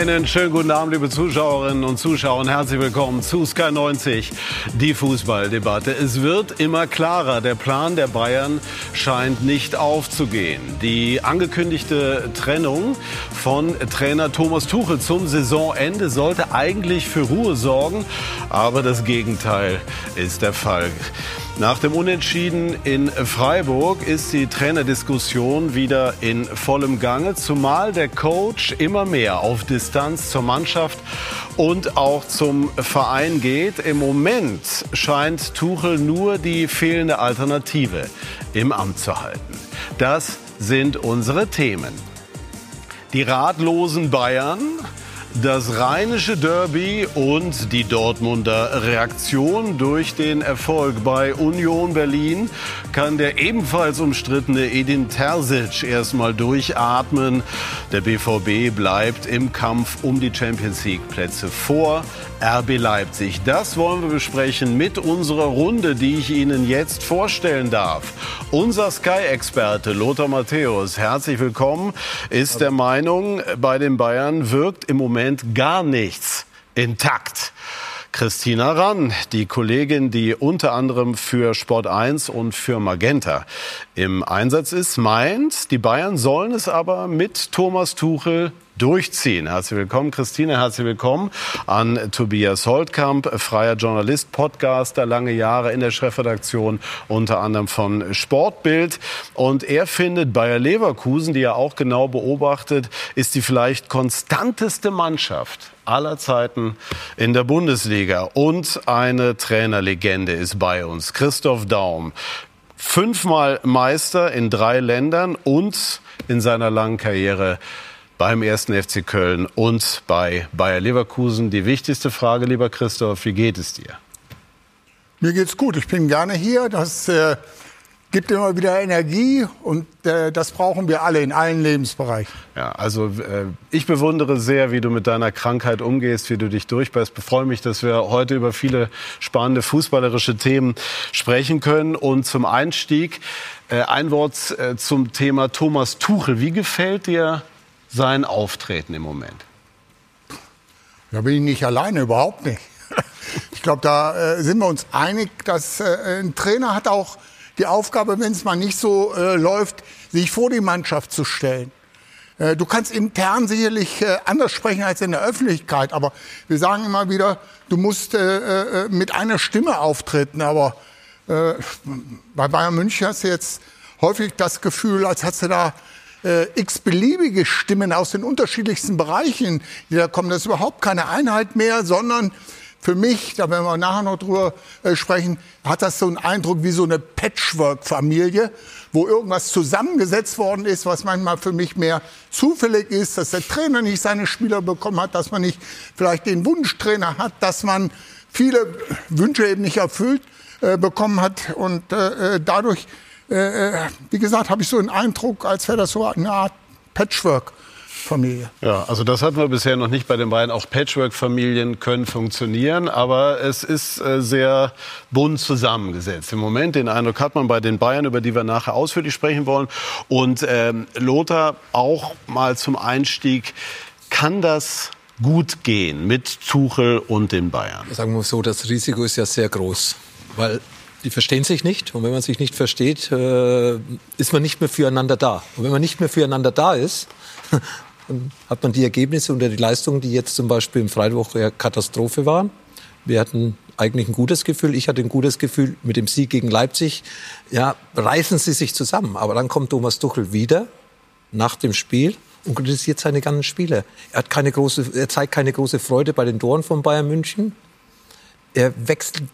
Einen schönen guten Abend, liebe Zuschauerinnen und Zuschauer, herzlich willkommen zu Sky 90, die Fußballdebatte. Es wird immer klarer, der Plan der Bayern scheint nicht aufzugehen. Die angekündigte Trennung von Trainer Thomas Tuchel zum Saisonende sollte eigentlich für Ruhe sorgen, aber das Gegenteil ist der Fall. Nach dem Unentschieden in Freiburg ist die Trainerdiskussion wieder in vollem Gange, zumal der Coach immer mehr auf Distanz zur Mannschaft und auch zum Verein geht. Im Moment scheint Tuchel nur die fehlende Alternative im Amt zu halten. Das sind unsere Themen. Die ratlosen Bayern, das rheinische Derby und die Dortmunder Reaktion durch den Erfolg bei Union Berlin kann der ebenfalls umstrittene Edin Terzic erstmal durchatmen. Der BVB bleibt im Kampf um die Champions League Plätze vor RB Leipzig. Das wollen wir besprechen mit unserer Runde, die ich Ihnen jetzt vorstellen darf. Unser Sky-Experte Lothar Matthäus, herzlich willkommen, ist der Meinung, bei den Bayern wirkt im Moment gar nichts intakt. Christina Rann, die Kollegin, die unter anderem für Sport 1 und für Magenta im Einsatz ist, meint, die Bayern sollen es aber mit Thomas Tuchel durchziehen. Herzlich willkommen, Christine, herzlich willkommen an Tobias Holtkamp, freier Journalist, Podcaster, lange Jahre in der Chefredaktion, unter anderem von Sportbild. Und er findet, Bayer Leverkusen, die er auch genau beobachtet, ist die vielleicht konstanteste Mannschaft aller Zeiten in der Bundesliga. Und eine Trainerlegende ist bei uns, Christoph Daum. Fünfmal Meister in drei Ländern und in seiner langen Karriere beim ersten FC Köln und bei Bayer Leverkusen. Die wichtigste Frage, lieber Christoph, wie geht es dir? Mir geht's gut. Ich bin gerne hier. Das äh, gibt immer wieder Energie und äh, das brauchen wir alle in allen Lebensbereichen. Ja, also äh, ich bewundere sehr, wie du mit deiner Krankheit umgehst, wie du dich durchbeißt. Ich freue mich, dass wir heute über viele spannende fußballerische Themen sprechen können. Und zum Einstieg äh, ein Wort äh, zum Thema Thomas Tuchel. Wie gefällt dir sein Auftreten im Moment? Da bin ich nicht alleine, überhaupt nicht. Ich glaube, da äh, sind wir uns einig, dass äh, ein Trainer hat auch die Aufgabe, wenn es mal nicht so äh, läuft, sich vor die Mannschaft zu stellen. Äh, du kannst intern sicherlich äh, anders sprechen als in der Öffentlichkeit, aber wir sagen immer wieder, du musst äh, mit einer Stimme auftreten. Aber bei Bayern München hast du jetzt häufig das Gefühl, als hast du da äh, x-beliebige Stimmen aus den unterschiedlichsten Bereichen, die da kommen. Das ist überhaupt keine Einheit mehr, sondern für mich, da werden wir nachher noch drüber äh, sprechen, hat das so einen Eindruck wie so eine Patchwork-Familie, wo irgendwas zusammengesetzt worden ist, was manchmal für mich mehr zufällig ist, dass der Trainer nicht seine Spieler bekommen hat, dass man nicht vielleicht den Wunschtrainer hat, dass man viele Wünsche eben nicht erfüllt äh, bekommen hat und äh, äh dadurch äh, äh, wie gesagt, habe ich so einen Eindruck, als wäre das so eine Art Patchwork. Familie. Ja, also das hatten wir bisher noch nicht bei den beiden. Auch Patchwork-Familien können funktionieren, aber es ist äh, sehr bunt zusammengesetzt. Im Moment den Eindruck hat man bei den Bayern, über die wir nachher ausführlich sprechen wollen. Und ähm, Lothar auch mal zum Einstieg. Kann das gut gehen mit Tuchel und den Bayern? Sagen wir so, das Risiko ist ja sehr groß, weil die verstehen sich nicht. Und wenn man sich nicht versteht, äh, ist man nicht mehr füreinander da. Und wenn man nicht mehr füreinander da ist, dann hat man die Ergebnisse und die Leistungen, die jetzt zum Beispiel im Freiburg Katastrophe waren. Wir hatten eigentlich ein gutes Gefühl. Ich hatte ein gutes Gefühl mit dem Sieg gegen Leipzig. Ja, reißen sie sich zusammen. Aber dann kommt Thomas Tuchel wieder nach dem Spiel und kritisiert seine ganzen Spieler. Er, hat keine große, er zeigt keine große Freude bei den Toren von Bayern München. Er wechselt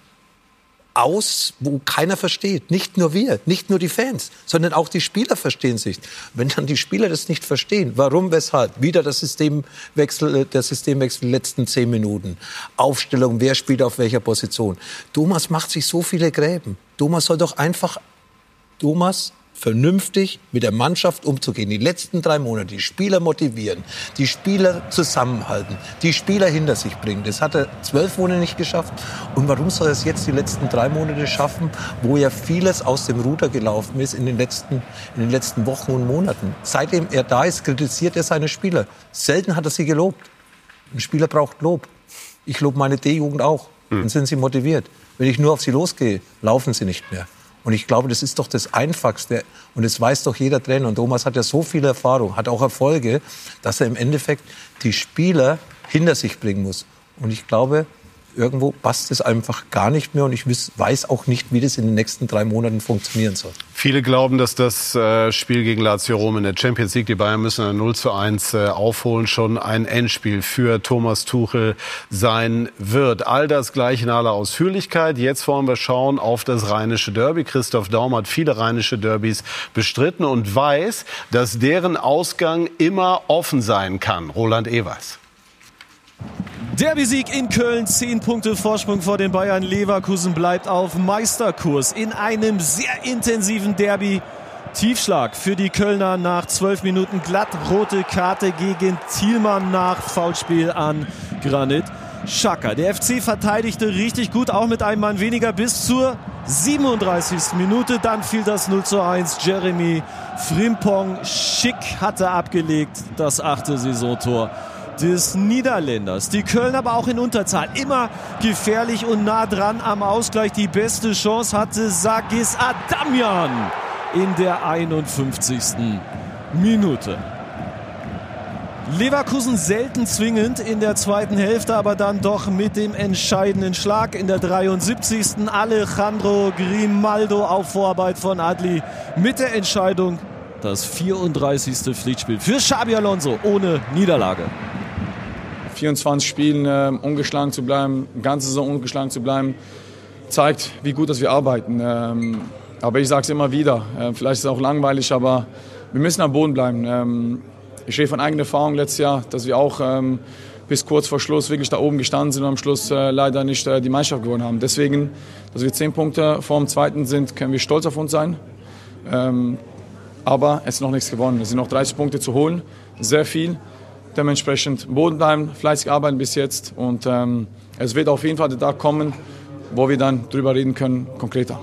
aus, wo keiner versteht. Nicht nur wir, nicht nur die Fans, sondern auch die Spieler verstehen sich. Wenn dann die Spieler das nicht verstehen, warum, weshalb, wieder das Systemwechsel, äh, der Systemwechsel letzten zehn Minuten, Aufstellung, wer spielt auf welcher Position. Thomas macht sich so viele Gräben. Thomas soll doch einfach, Thomas vernünftig mit der Mannschaft umzugehen. Die letzten drei Monate, die Spieler motivieren, die Spieler zusammenhalten, die Spieler hinter sich bringen. Das hat er zwölf Monate nicht geschafft. Und warum soll er es jetzt die letzten drei Monate schaffen, wo ja vieles aus dem Ruder gelaufen ist in den letzten, in den letzten Wochen und Monaten? Seitdem er da ist, kritisiert er seine Spieler. Selten hat er sie gelobt. Ein Spieler braucht Lob. Ich lobe meine D-Jugend auch. Mhm. Dann sind sie motiviert. Wenn ich nur auf sie losgehe, laufen sie nicht mehr. Und ich glaube, das ist doch das Einfachste. Und das weiß doch jeder Trainer. Und Thomas hat ja so viel Erfahrung, hat auch Erfolge, dass er im Endeffekt die Spieler hinter sich bringen muss. Und ich glaube, irgendwo passt es einfach gar nicht mehr und ich weiß auch nicht, wie das in den nächsten drei Monaten funktionieren soll. Viele glauben, dass das äh, Spiel gegen Lazio Rom in der Champions League, die Bayern müssen ein 0 zu 1 äh, aufholen, schon ein Endspiel für Thomas Tuchel sein wird. All das gleich in aller Ausführlichkeit. Jetzt wollen wir schauen auf das rheinische Derby. Christoph Daum hat viele rheinische Derbys bestritten und weiß, dass deren Ausgang immer offen sein kann. Roland Ewers. Derby-Sieg in Köln, 10 Punkte Vorsprung vor den Bayern. Leverkusen bleibt auf Meisterkurs in einem sehr intensiven Derby. Tiefschlag für die Kölner nach 12 Minuten glatt rote Karte gegen Thielmann nach Foulspiel an Granit Schaka. Der FC verteidigte richtig gut, auch mit einem Mann weniger bis zur 37. Minute. Dann fiel das 0 zu 1. Jeremy Frimpong schick hatte abgelegt das achte Saisontor des Niederländers. Die Köln aber auch in Unterzahl. Immer gefährlich und nah dran am Ausgleich. Die beste Chance hatte Sagis Adamian in der 51. Minute. Leverkusen selten zwingend in der zweiten Hälfte, aber dann doch mit dem entscheidenden Schlag in der 73. Alejandro Grimaldo auf Vorarbeit von Adli mit der Entscheidung das 34. Pflichtspiel für Xabi Alonso ohne Niederlage. 24 Spielen äh, ungeschlagen zu bleiben, ganze Saison ungeschlagen zu bleiben, zeigt, wie gut dass wir arbeiten. Ähm, aber ich sage es immer wieder, äh, vielleicht ist es auch langweilig, aber wir müssen am Boden bleiben. Ähm, ich stehe von eigener Erfahrung letztes Jahr, dass wir auch ähm, bis kurz vor Schluss wirklich da oben gestanden sind und am Schluss äh, leider nicht äh, die Meisterschaft gewonnen haben. Deswegen, dass wir zehn Punkte vor dem Zweiten sind, können wir stolz auf uns sein. Ähm, aber es ist noch nichts gewonnen. Es sind noch 30 Punkte zu holen, sehr viel. Dementsprechend Boden bleiben, fleißig arbeiten bis jetzt und ähm, es wird auf jeden Fall der Tag kommen, wo wir dann drüber reden können, konkreter.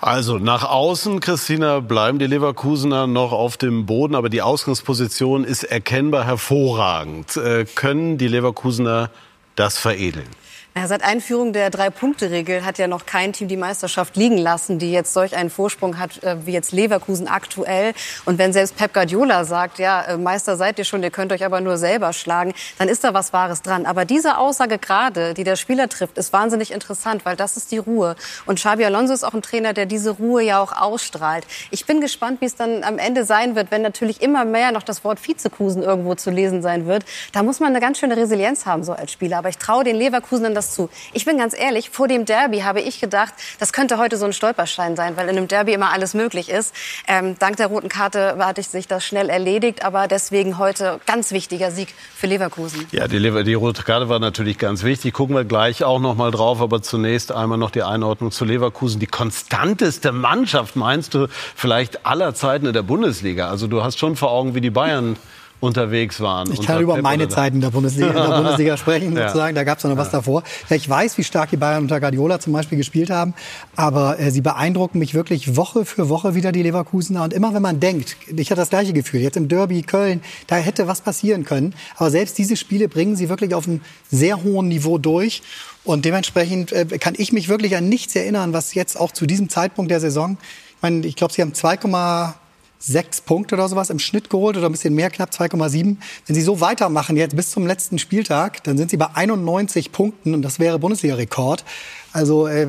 Also nach außen, Christina, bleiben die Leverkusener noch auf dem Boden, aber die Ausgangsposition ist erkennbar hervorragend. Äh, können die Leverkusener das veredeln? Ja, seit Einführung der Drei-Punkte-Regel hat ja noch kein Team die Meisterschaft liegen lassen, die jetzt solch einen Vorsprung hat äh, wie jetzt Leverkusen aktuell. Und wenn selbst Pep Guardiola sagt, ja, äh, Meister seid ihr schon, ihr könnt euch aber nur selber schlagen, dann ist da was Wahres dran. Aber diese Aussage gerade, die der Spieler trifft, ist wahnsinnig interessant, weil das ist die Ruhe. Und Xabi Alonso ist auch ein Trainer, der diese Ruhe ja auch ausstrahlt. Ich bin gespannt, wie es dann am Ende sein wird, wenn natürlich immer mehr noch das Wort Vizekusen irgendwo zu lesen sein wird. Da muss man eine ganz schöne Resilienz haben, so als Spieler. Aber ich traue den Leverkusen das zu. Ich bin ganz ehrlich, vor dem Derby habe ich gedacht, das könnte heute so ein Stolperstein sein, weil in einem Derby immer alles möglich ist. Ähm, dank der roten Karte hatte sich das schnell erledigt, aber deswegen heute ganz wichtiger Sieg für Leverkusen. Ja, die, Lever die rote Karte war natürlich ganz wichtig. Gucken wir gleich auch noch mal drauf, aber zunächst einmal noch die Einordnung zu Leverkusen. Die konstanteste Mannschaft, meinst du, vielleicht aller Zeiten in der Bundesliga? Also du hast schon vor Augen, wie die Bayern unterwegs waren. Ich kann über Pep meine Zeiten in der Bundesliga, in der Bundesliga sprechen, sozusagen. Da gab es noch was ja. davor. Ja, ich weiß, wie stark die Bayern unter Guardiola zum Beispiel gespielt haben, aber äh, sie beeindrucken mich wirklich Woche für Woche wieder, die Leverkusener. Und immer wenn man denkt, ich hatte das gleiche Gefühl, jetzt im Derby Köln, da hätte was passieren können. Aber selbst diese Spiele bringen sie wirklich auf einem sehr hohen Niveau durch. Und dementsprechend äh, kann ich mich wirklich an nichts erinnern, was jetzt auch zu diesem Zeitpunkt der Saison, ich meine, ich glaube, sie haben 2, sechs Punkte oder sowas im Schnitt geholt oder ein bisschen mehr, knapp 2,7. Wenn sie so weitermachen jetzt bis zum letzten Spieltag, dann sind sie bei 91 Punkten und das wäre Bundesliga-Rekord. Also äh,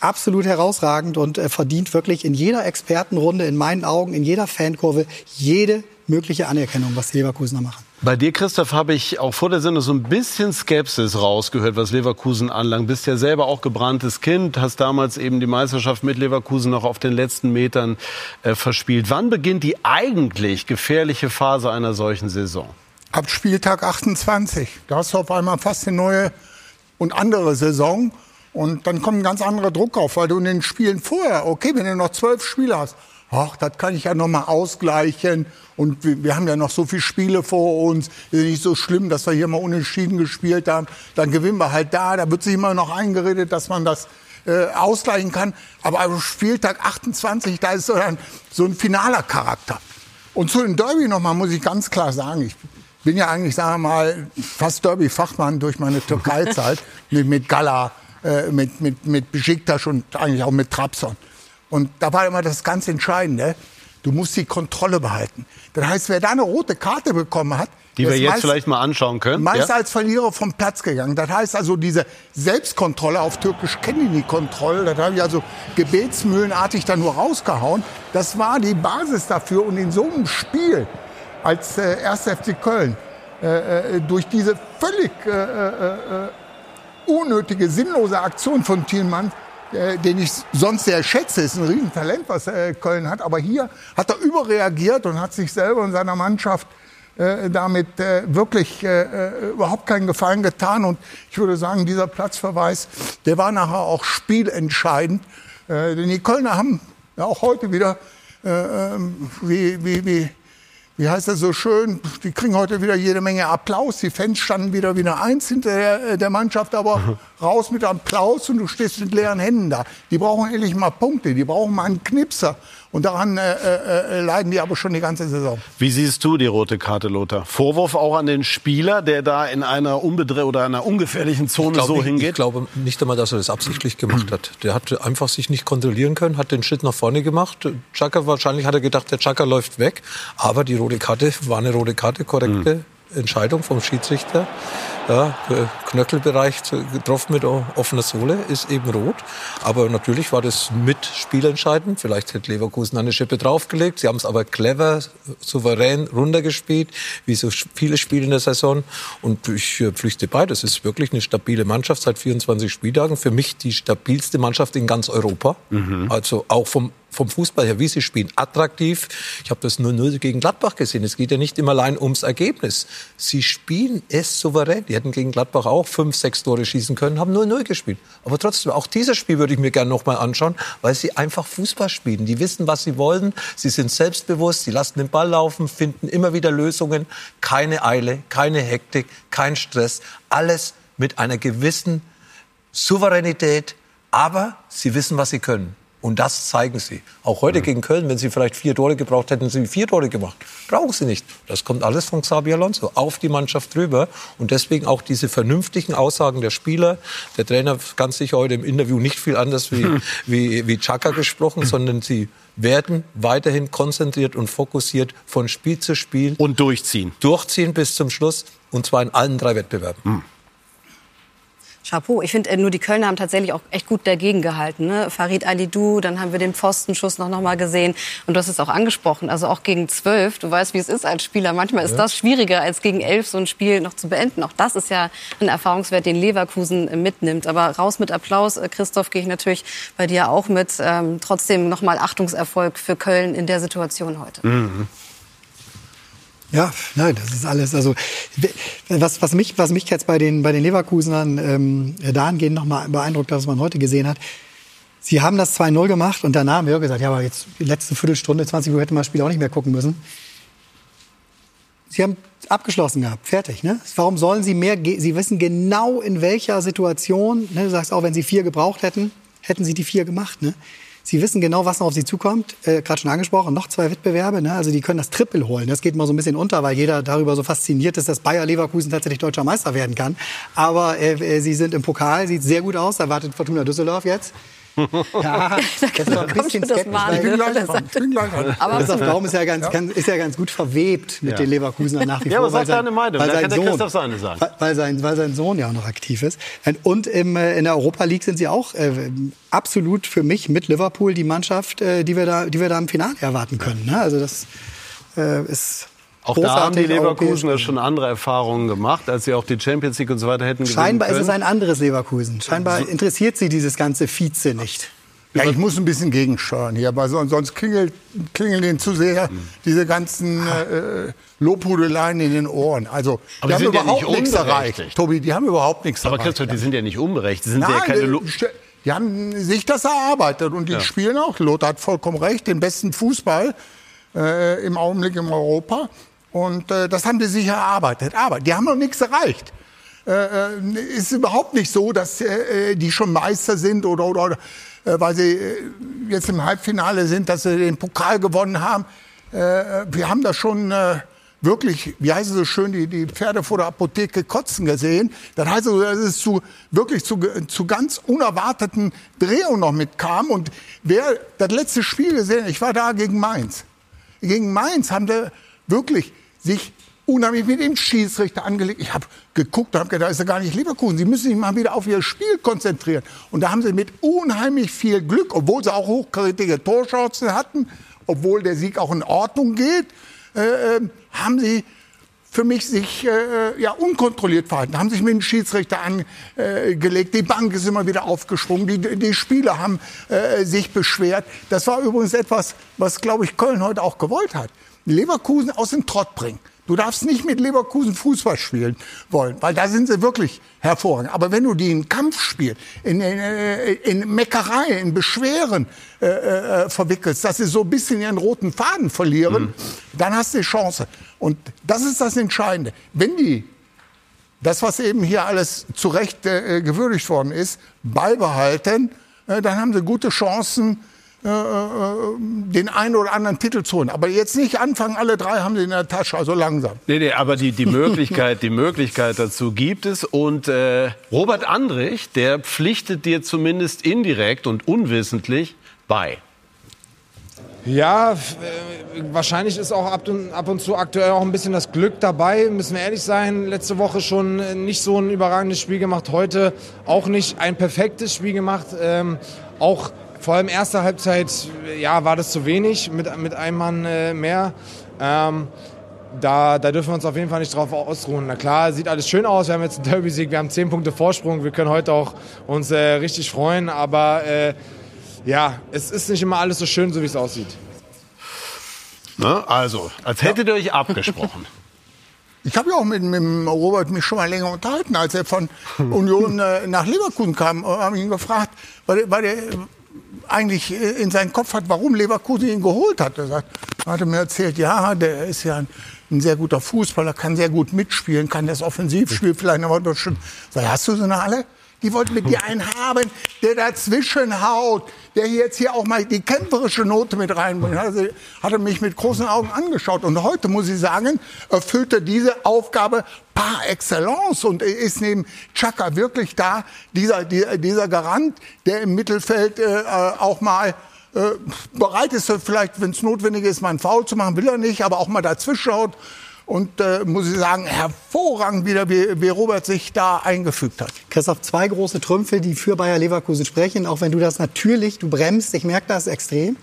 absolut herausragend und äh, verdient wirklich in jeder Expertenrunde, in meinen Augen, in jeder Fankurve, jede mögliche Anerkennung, was die Leverkusener machen. Bei dir, Christoph, habe ich auch vor der Sendung so ein bisschen Skepsis rausgehört, was Leverkusen anlangt. Bist ja selber auch gebranntes Kind, hast damals eben die Meisterschaft mit Leverkusen noch auf den letzten Metern äh, verspielt. Wann beginnt die eigentlich gefährliche Phase einer solchen Saison? Ab Spieltag 28. Da hast du auf einmal fast eine neue und andere Saison. Und dann kommt ein ganz anderer Druck auf, weil du in den Spielen vorher, okay, wenn du noch zwölf Spiele hast, ach, das kann ich ja noch mal ausgleichen. Und wir, wir, haben ja noch so viele Spiele vor uns. Ist nicht so schlimm, dass wir hier mal unentschieden gespielt haben. Dann gewinnen wir halt da. Da wird sich immer noch eingeredet, dass man das äh, ausgleichen kann. Aber am Spieltag 28, da ist so, dann so ein finaler Charakter. Und zu den Derby nochmal muss ich ganz klar sagen, ich bin ja eigentlich, sagen wir mal, fast Derby-Fachmann durch meine Türkei-Zeit mit, mit Gala, äh, mit, mit, mit Besiktas und eigentlich auch mit Trabzon. Und da war immer das ganz Entscheidende. Du musst die Kontrolle behalten. Das heißt, wer da eine rote Karte bekommen hat, die wir ist jetzt meist- vielleicht mal anschauen können. meist Ja? als Verlierer vom Platz gegangen. Das heißt also, diese Selbstkontrolle, auf Türkisch kenne ich die Kontrolle, das habe ich also gebetsmühlenartig da nur rausgehauen. Das war die Basis dafür. Und in so einem Spiel als äh, 1. FC Köln, äh, äh, durch diese völlig äh, äh, äh, unnötige, sinnlose Aktion von Thielmann, äh, den ich sonst sehr schätze, ist ein Riesentalent, was äh, Köln hat. Aber hier hat er überreagiert und hat sich selber und seiner Mannschaft äh, damit wirklich überhaupt keinen Gefallen getan. Und ich würde sagen, dieser Platzverweis, der war nachher auch spielentscheidend. Denn die Kölner haben ja auch heute wieder, äh, ähm, wie, wie, wie, wie heißt das so schön, die kriegen heute wieder jede Menge Applaus. Die Fans standen wieder wie eine Eins hinter der, äh, der Mannschaft, aber raus mit Applaus und du stehst mit leeren Händen da. Die brauchen endlich mal Punkte, die brauchen mal einen Knipser. Und daran äh, äh, leiden die aber schon die ganze Saison. Wie siehst du die rote Karte, Lothar? Vorwurf auch an den Spieler, der da in einer unbedre oder einer ungefährlichen Zone glaub so hingeht? Ich glaube nicht einmal, dass er das absichtlich gemacht hat. Der hat einfach sich nicht kontrollieren können, hat den Schritt nach vorne gemacht. Chaka wahrscheinlich hat er gedacht, der Chaka läuft weg. Aber die rote Karte war eine rote Karte, korrekte Entscheidung vom Schiedsrichter. Ja, Knöchelbereich getroffen mit offener Sohle ist eben rot. Aber natürlich war das mit spielentscheidend. Vielleicht hätte Leverkusen eine Schippe draufgelegt. Sie haben es aber clever, souverän runtergespielt, wie so viele Spiele in der Saison. Und ich äh, pflichte bei, das ist wirklich eine stabile Mannschaft seit 24 Spieltagen. Für mich die stabilste Mannschaft in ganz Europa. Also auch vom vom Fußball her, wie sie spielen, attraktiv. Ich habe das 0-0 gegen Gladbach gesehen. Es geht ja nicht immer allein ums Ergebnis. Sie spielen es souverän. Die hätten gegen Gladbach auch fünf, sechs Tore schießen können, haben 0-0 gespielt. Aber trotzdem, auch dieses Spiel würde ich mir gerne nochmal anschauen, weil sie einfach Fußball spielen. Die wissen, was sie wollen. Sie sind selbstbewusst. Sie lassen den Ball laufen, finden immer wieder Lösungen. Keine Eile, keine Hektik, kein Stress. Alles mit einer gewissen Souveränität, aber sie wissen, was sie können. Und das zeigen sie. Auch heute gegen Köln, wenn sie vielleicht vier Tore gebraucht hätten, sie vier Tore gemacht. Brauchen sie nicht. Das kommt alles von Xabi Alonso auf die Mannschaft drüber. Und deswegen auch diese vernünftigen Aussagen der Spieler. Der Trainer ganz sicher heute im Interview nicht viel anders wie, wie, wie Chaka gesprochen, sondern sie werden weiterhin konzentriert und fokussiert von Spiel zu Spiel Und durchziehen. durchziehen bis zum Schluss. Und zwar in allen drei Wettbewerben. Chapeau. Ich finde, äh, nur die Kölner haben tatsächlich auch echt gut dagegen gehalten. Ne? Farid Alidou, dann haben wir den Pfostenschuss noch, noch mal gesehen. Und du hast es auch angesprochen, also auch gegen zwölf. Du weißt, wie es ist als Spieler. Manchmal ist das schwieriger, als gegen elf so ein Spiel noch zu beenden. Auch das ist ja ein Erfahrungswert, den Leverkusen äh, mitnimmt. Aber raus mit Applaus. Äh, Christoph, gehe ich natürlich bei dir auch mit. Ähm, trotzdem noch mal Achtungserfolg für Köln in der Situation heute. Ja, nein, das ist alles. Also was, was mich, was mich jetzt bei den bei den Leverkusenern ähm, dahingehend nochmal beeindruckt, was man heute gesehen hat. Sie haben das 2-0 gemacht und danach haben wir gesagt, ja, aber jetzt die letzte Viertelstunde, 20 Uhr hätte man das Spiel auch nicht mehr gucken müssen. Sie haben abgeschlossen gehabt, fertig. Ne? Warum sollen Sie mehr? Sie wissen genau in welcher Situation. Ne? Du sagst auch, wenn Sie vier gebraucht hätten, hätten Sie die vier gemacht. Ne? Sie wissen genau, was noch auf Sie zukommt. Äh, Gerade schon angesprochen, noch zwei Wettbewerbe. Ne? Also die können das Triple holen. Das geht mal so ein bisschen unter, weil jeder darüber so fasziniert ist, dass Bayer Leverkusen tatsächlich deutscher Meister werden kann. Aber äh, äh, Sie sind im Pokal, sieht sehr gut aus. Da wartet Fortuna Düsseldorf jetzt. Ja, das ist ein bisschen schon das skeptisch, Mal, weil- Ich bin gleich Das dran. Ich bin gleich dran. Aber Christoph Daum ist ja ganz, ganz, ist ja ganz gut verwebt mit Ja. den Leverkusenern nach wie Ja, vor. aber sag weil sein- deine Meinung. weil sein kann der Sohn- Christoph seine sagen. Weil, weil, sein, weil sein Sohn ja auch noch aktiv ist. Und im, äh, in der Europa League sind sie auch äh, absolut für mich mit Liverpool die Mannschaft, äh, die, wir da, die wir da im Finale erwarten können. Ne? Also das äh, ist Auch da haben die. Leverkusener schon andere Erfahrungen gemacht, als sie auch die Champions League und so weiter hätten Scheinbar ist es ein anderes Leverkusen. Scheinbar interessiert sie dieses ganze Vize nicht. Ja, ich muss ein bisschen gegensteuern hier, aber son- sonst klingelt, klingeln denen zu sehr diese ganzen äh, Lobhudeleien in den Ohren. Also, Aber die die haben sind ja überhaupt nicht nichts erreicht. unberechtigt. Tobi, die haben überhaupt nichts Aber erreicht. Christoph, die sind ja nicht unberechtigt. Die sind Nein, ja keine Lo die haben sich das erarbeitet und die Ja. spielen auch. Lothar hat vollkommen recht, den besten Fußball äh, im Augenblick in Europa. Und äh, das haben die sich erarbeitet. Aber die haben noch nichts erreicht. Äh, äh, ist überhaupt nicht so, dass äh, die schon Meister sind oder, oder, oder äh, weil sie äh, jetzt im Halbfinale sind, dass sie den Pokal gewonnen haben. Äh, wir haben da schon äh, wirklich, wie heißt es so schön, die, die Pferde vor der Apotheke kotzen gesehen. Das heißt also, dass es zu, wirklich zu, zu ganz unerwarteten Drehungen noch mitkam. Und wer das letzte Spiel gesehen ich war da gegen Mainz. Gegen Mainz haben wir wirklich sich unheimlich mit dem Schiedsrichter angelegt. Ich habe geguckt und habe gedacht, da ist ja gar nicht Leverkusen. Sie müssen sich mal wieder auf ihr Spiel konzentrieren. Und da haben sie mit unheimlich viel Glück, obwohl sie auch hochkarätige Torchancen hatten, obwohl der Sieg auch in Ordnung geht, äh, ähm, haben sie für mich sich äh, ja, unkontrolliert verhalten, haben sich mit dem Schiedsrichter angelegt, die Bank ist immer wieder aufgesprungen, die, die Spieler haben äh, sich beschwert. Das war übrigens etwas, was, glaube ich, Köln heute auch gewollt hat. Leverkusen aus dem Trott bringen. Du darfst nicht mit Leverkusen Fußball spielen wollen, weil da sind sie wirklich hervorragend. Aber wenn du die in Kampfspiel, in, in, in Meckerei, in Beschweren äh, äh, verwickelst, dass sie so ein bisschen ihren roten Faden verlieren, mhm. dann hast du die Chance. Und das ist das Entscheidende. Wenn die das, was eben hier alles zu Recht äh, gewürdigt worden ist, beibehalten, äh, dann haben sie gute Chancen, äh, äh, den einen oder anderen Titel zu holen. Aber jetzt nicht anfangen, alle drei haben sie in der Tasche, also langsam. Nee, nee, aber die, die, Möglichkeit, die Möglichkeit dazu gibt es. Und äh, Robert Andrich, der pflichtet dir zumindest indirekt und unwissentlich bei. Ja, äh, wahrscheinlich ist auch ab und, ab und, zu aktuell auch ein bisschen das Glück dabei, müssen wir ehrlich sein. Letzte Woche schon nicht so ein überragendes Spiel gemacht, heute auch nicht ein perfektes Spiel gemacht. Ähm, auch vor allem erste Halbzeit, ja, war das zu wenig mit, mit einem Mann äh, mehr. Ähm, da, da dürfen wir uns auf jeden Fall nicht drauf ausruhen. Na klar, sieht alles schön aus. Wir haben jetzt einen Derby-Sieg, wir haben zehn Punkte Vorsprung. Wir können heute auch uns äh, richtig freuen. Aber äh, ja, es ist nicht immer alles so schön, so wie es aussieht. Na, also, als hättet ihr euch abgesprochen. Ich habe ja auch mit, mit Robert mich schon mal länger unterhalten, als er von Union äh, nach Leverkusen kam. habe ihn gefragt, weil, weil der eigentlich in seinen Kopf hat, warum Leverkusen ihn geholt hat. Er sagt, er hatte mir erzählt, ja, der ist ja ein, ein, sehr guter Fußballer, kann sehr gut mitspielen, kann das Offensivspiel vielleicht noch unterstützen. Sag, hast du so eine Halle? Die wollten mit dir einen haben, der dazwischen haut, der jetzt hier auch mal die kämpferische Note mit reinbringt. Also, hat er mich mit großen Augen angeschaut. Und heute, muss ich sagen, erfüllt er diese Aufgabe par excellence und ist neben Chaka wirklich da, dieser, dieser Garant, der im Mittelfeld äh, auch mal äh, bereit ist, vielleicht, wenn es notwendig ist, mal einen Foul zu machen, will er nicht, aber auch mal dazwischen schaut und äh, muss ich sagen, hervorragend wieder, wie, wie Robert sich da eingefügt hat. Christoph, zwei große Trümpfe, die für Bayer Leverkusen sprechen, auch wenn du das natürlich, du bremst, ich merke das extrem.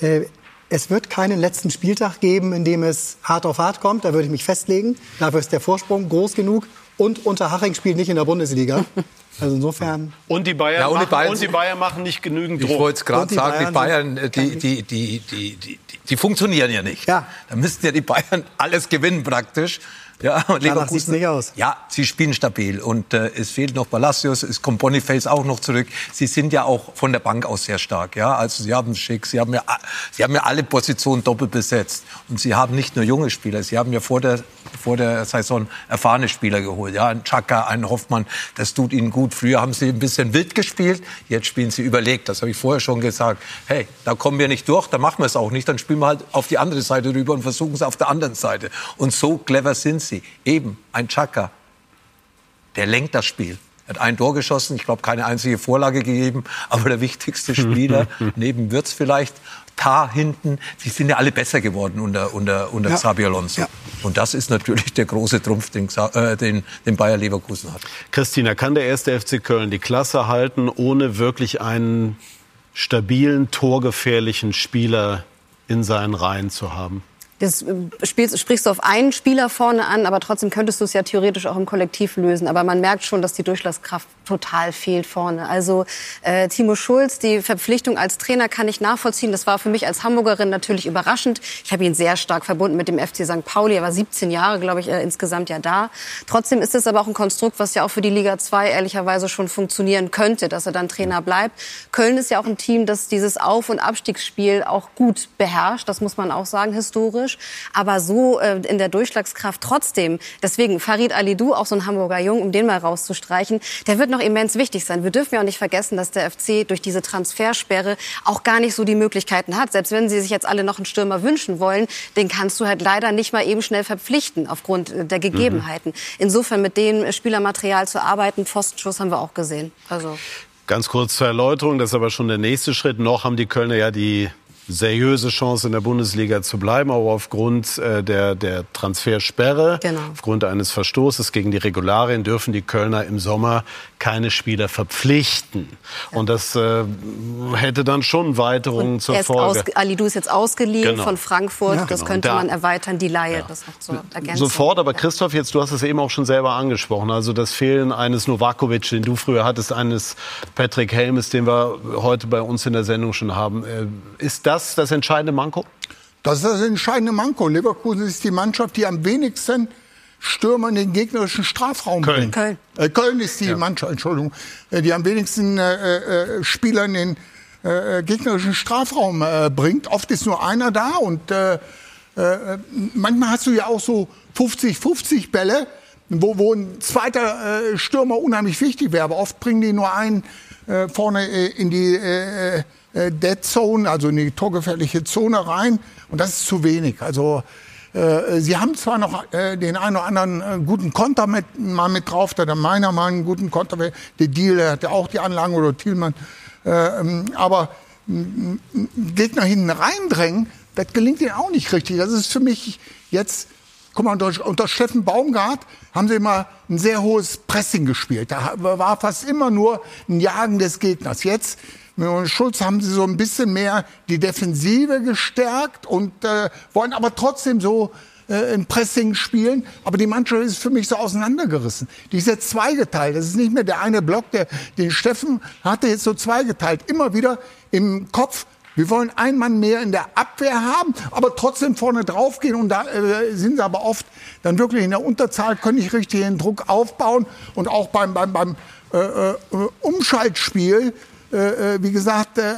Äh, es wird keinen letzten Spieltag geben, in dem es hart auf hart kommt. Da würde ich mich festlegen. Dafür ist der Vorsprung groß genug. Und Unterhaching spielt nicht in der Bundesliga. Also insofern. Und die Bayern, ja, und die Bayern, machen, und die Bayern machen nicht genügend Druck. Ich wollte es gerade sagen, die Bayern, die, Bayern die, die, die, die, die, funktionieren ja nicht. Ja. Da müssten ja die Bayern alles gewinnen praktisch. Ja, und Danach sieht nicht aus. Ja, sie spielen stabil und äh, es fehlt noch Palacios, es kommt Boniface auch noch zurück. Sie sind ja auch von der Bank aus sehr stark, ja. Also sie haben Schick, sie haben ja, sie haben ja alle Positionen doppelt besetzt und sie haben nicht nur junge Spieler, sie haben ja vor der vor der Saison erfahrene Spieler geholt, ja, ein Chaka, ein Hoffmann, das tut ihnen gut. Früher haben sie ein bisschen wild gespielt, jetzt spielen sie überlegt. Das habe ich vorher schon gesagt. Hey, da kommen wir nicht durch, da machen wir es auch nicht, dann spielen wir halt auf die andere Seite rüber und versuchen es auf der anderen Seite. Und so clever sind sie. Eben ein Chaka, der lenkt das Spiel. Er hat ein Tor geschossen, ich glaube keine einzige Vorlage gegeben, aber der wichtigste Spieler neben Wirtz vielleicht, Tar hinten, die sind ja alle besser geworden unter, unter, unter ja. Xabi Alonso. Ja. Und das ist natürlich der große Trumpf, den, äh, den, den Bayer Leverkusen hat. Christina, kann der erste FC Köln die Klasse halten, ohne wirklich einen stabilen, torgefährlichen Spieler in seinen Reihen zu haben? Das äh, spielst, sprichst du auf einen Spieler vorne an, aber trotzdem könntest du es ja theoretisch auch im Kollektiv lösen. Aber man merkt schon, dass die Durchschlagskraft total fehlt vorne. Also äh, Timo Schulz, die Verpflichtung als Trainer kann ich nachvollziehen. Das war für mich als Hamburgerin natürlich überraschend. Ich habe ihn sehr stark verbunden mit dem FC St. Pauli. Er war 17 Jahre, glaube ich, äh, insgesamt ja da. Trotzdem ist es aber auch ein Konstrukt, was ja auch für die Liga 2 ehrlicherweise schon funktionieren könnte, dass er dann Trainer bleibt. Köln ist ja auch ein Team, das dieses Auf- und Abstiegsspiel auch gut beherrscht. Das muss man auch sagen, historisch aber so äh, in der Durchschlagskraft trotzdem. Deswegen Farid Alidou, auch so ein Hamburger Jung, um den mal rauszustreichen, der wird noch noch immens wichtig sein. Wir dürfen ja auch nicht vergessen, dass der FC durch diese Transfersperre auch gar nicht so die Möglichkeiten hat. Selbst wenn sie sich jetzt alle noch einen Stürmer wünschen wollen, den kannst du halt leider nicht mal eben schnell verpflichten aufgrund äh, der Gegebenheiten. Mhm. Insofern mit dem Spielermaterial zu arbeiten, Pfostenschuss haben wir auch gesehen. Also Ganz kurz zur Erläuterung, das ist aber schon der nächste Schritt. Noch haben die Kölner ja die seriöse Chance in der Bundesliga zu bleiben, aber aufgrund äh, der, der Transfersperre, genau. aufgrund eines Verstoßes gegen die Regularien dürfen die Kölner im Sommer keine Spieler verpflichten. Und das äh, hätte dann schon Weiterungen Und zur Folge. Aus, Alidou ist jetzt ausgeliehen genau. von Frankfurt. Ja. Das genau. könnte man erweitern, die Laie. Ja. Das noch zu ergänzen. Sofort, aber Christoph, jetzt du hast es eben auch schon selber angesprochen. Also das Fehlen eines Novakovic, den du früher hattest, eines Patrick Helmes, den wir heute bei uns in der Sendung schon haben. Äh, ist das das entscheidende Manko? Das ist das entscheidende Manko. Leverkusen ist die Mannschaft, die am wenigsten Stürmer in den gegnerischen Strafraum Köln. bringt. Köln. Äh, Köln ist die ja. Mannschaft, Entschuldigung, äh, die am wenigsten äh, äh, Spieler in den äh, gegnerischen Strafraum äh, bringt. Oft ist nur einer da und äh, äh, manchmal hast du ja auch so 50-50 Bälle, wo, wo ein zweiter äh, Stürmer unheimlich wichtig wäre. Aber oft bringen die nur einen äh, vorne äh, in die äh, Dead Zone, also in die torgefährliche Zone rein. Und das ist zu wenig. Also äh, sie haben zwar noch äh, den einen oder anderen äh, guten Konter mit, mal mit drauf, der meiner mal einen guten Konter, der Deal, der hatte auch die Anlagen oder Thielmann. Ähm, aber Gegner hinten reindrängen, das gelingt ihnen auch nicht richtig. Das ist für mich jetzt, guck mal, unter, unter Steffen Baumgart haben sie immer ein sehr hohes Pressing gespielt. Da war fast immer nur ein Jagen des Gegners. Jetzt mit Schulz haben sie so ein bisschen mehr die Defensive gestärkt und äh, wollen aber trotzdem so äh, im Pressing spielen. Aber die Mannschaft ist für mich so auseinandergerissen. Die ist jetzt zweigeteilt. Das ist nicht mehr der eine Block, der den Steffen hatte, jetzt so zweigeteilt. Immer wieder im Kopf. Wir wollen einen Mann mehr in der Abwehr haben, aber trotzdem vorne draufgehen. Und da äh, sind sie aber oft dann wirklich in der Unterzahl, können nicht richtig den Druck aufbauen. Und auch beim, beim, beim äh, äh Umschaltspiel äh, äh, wie gesagt, äh,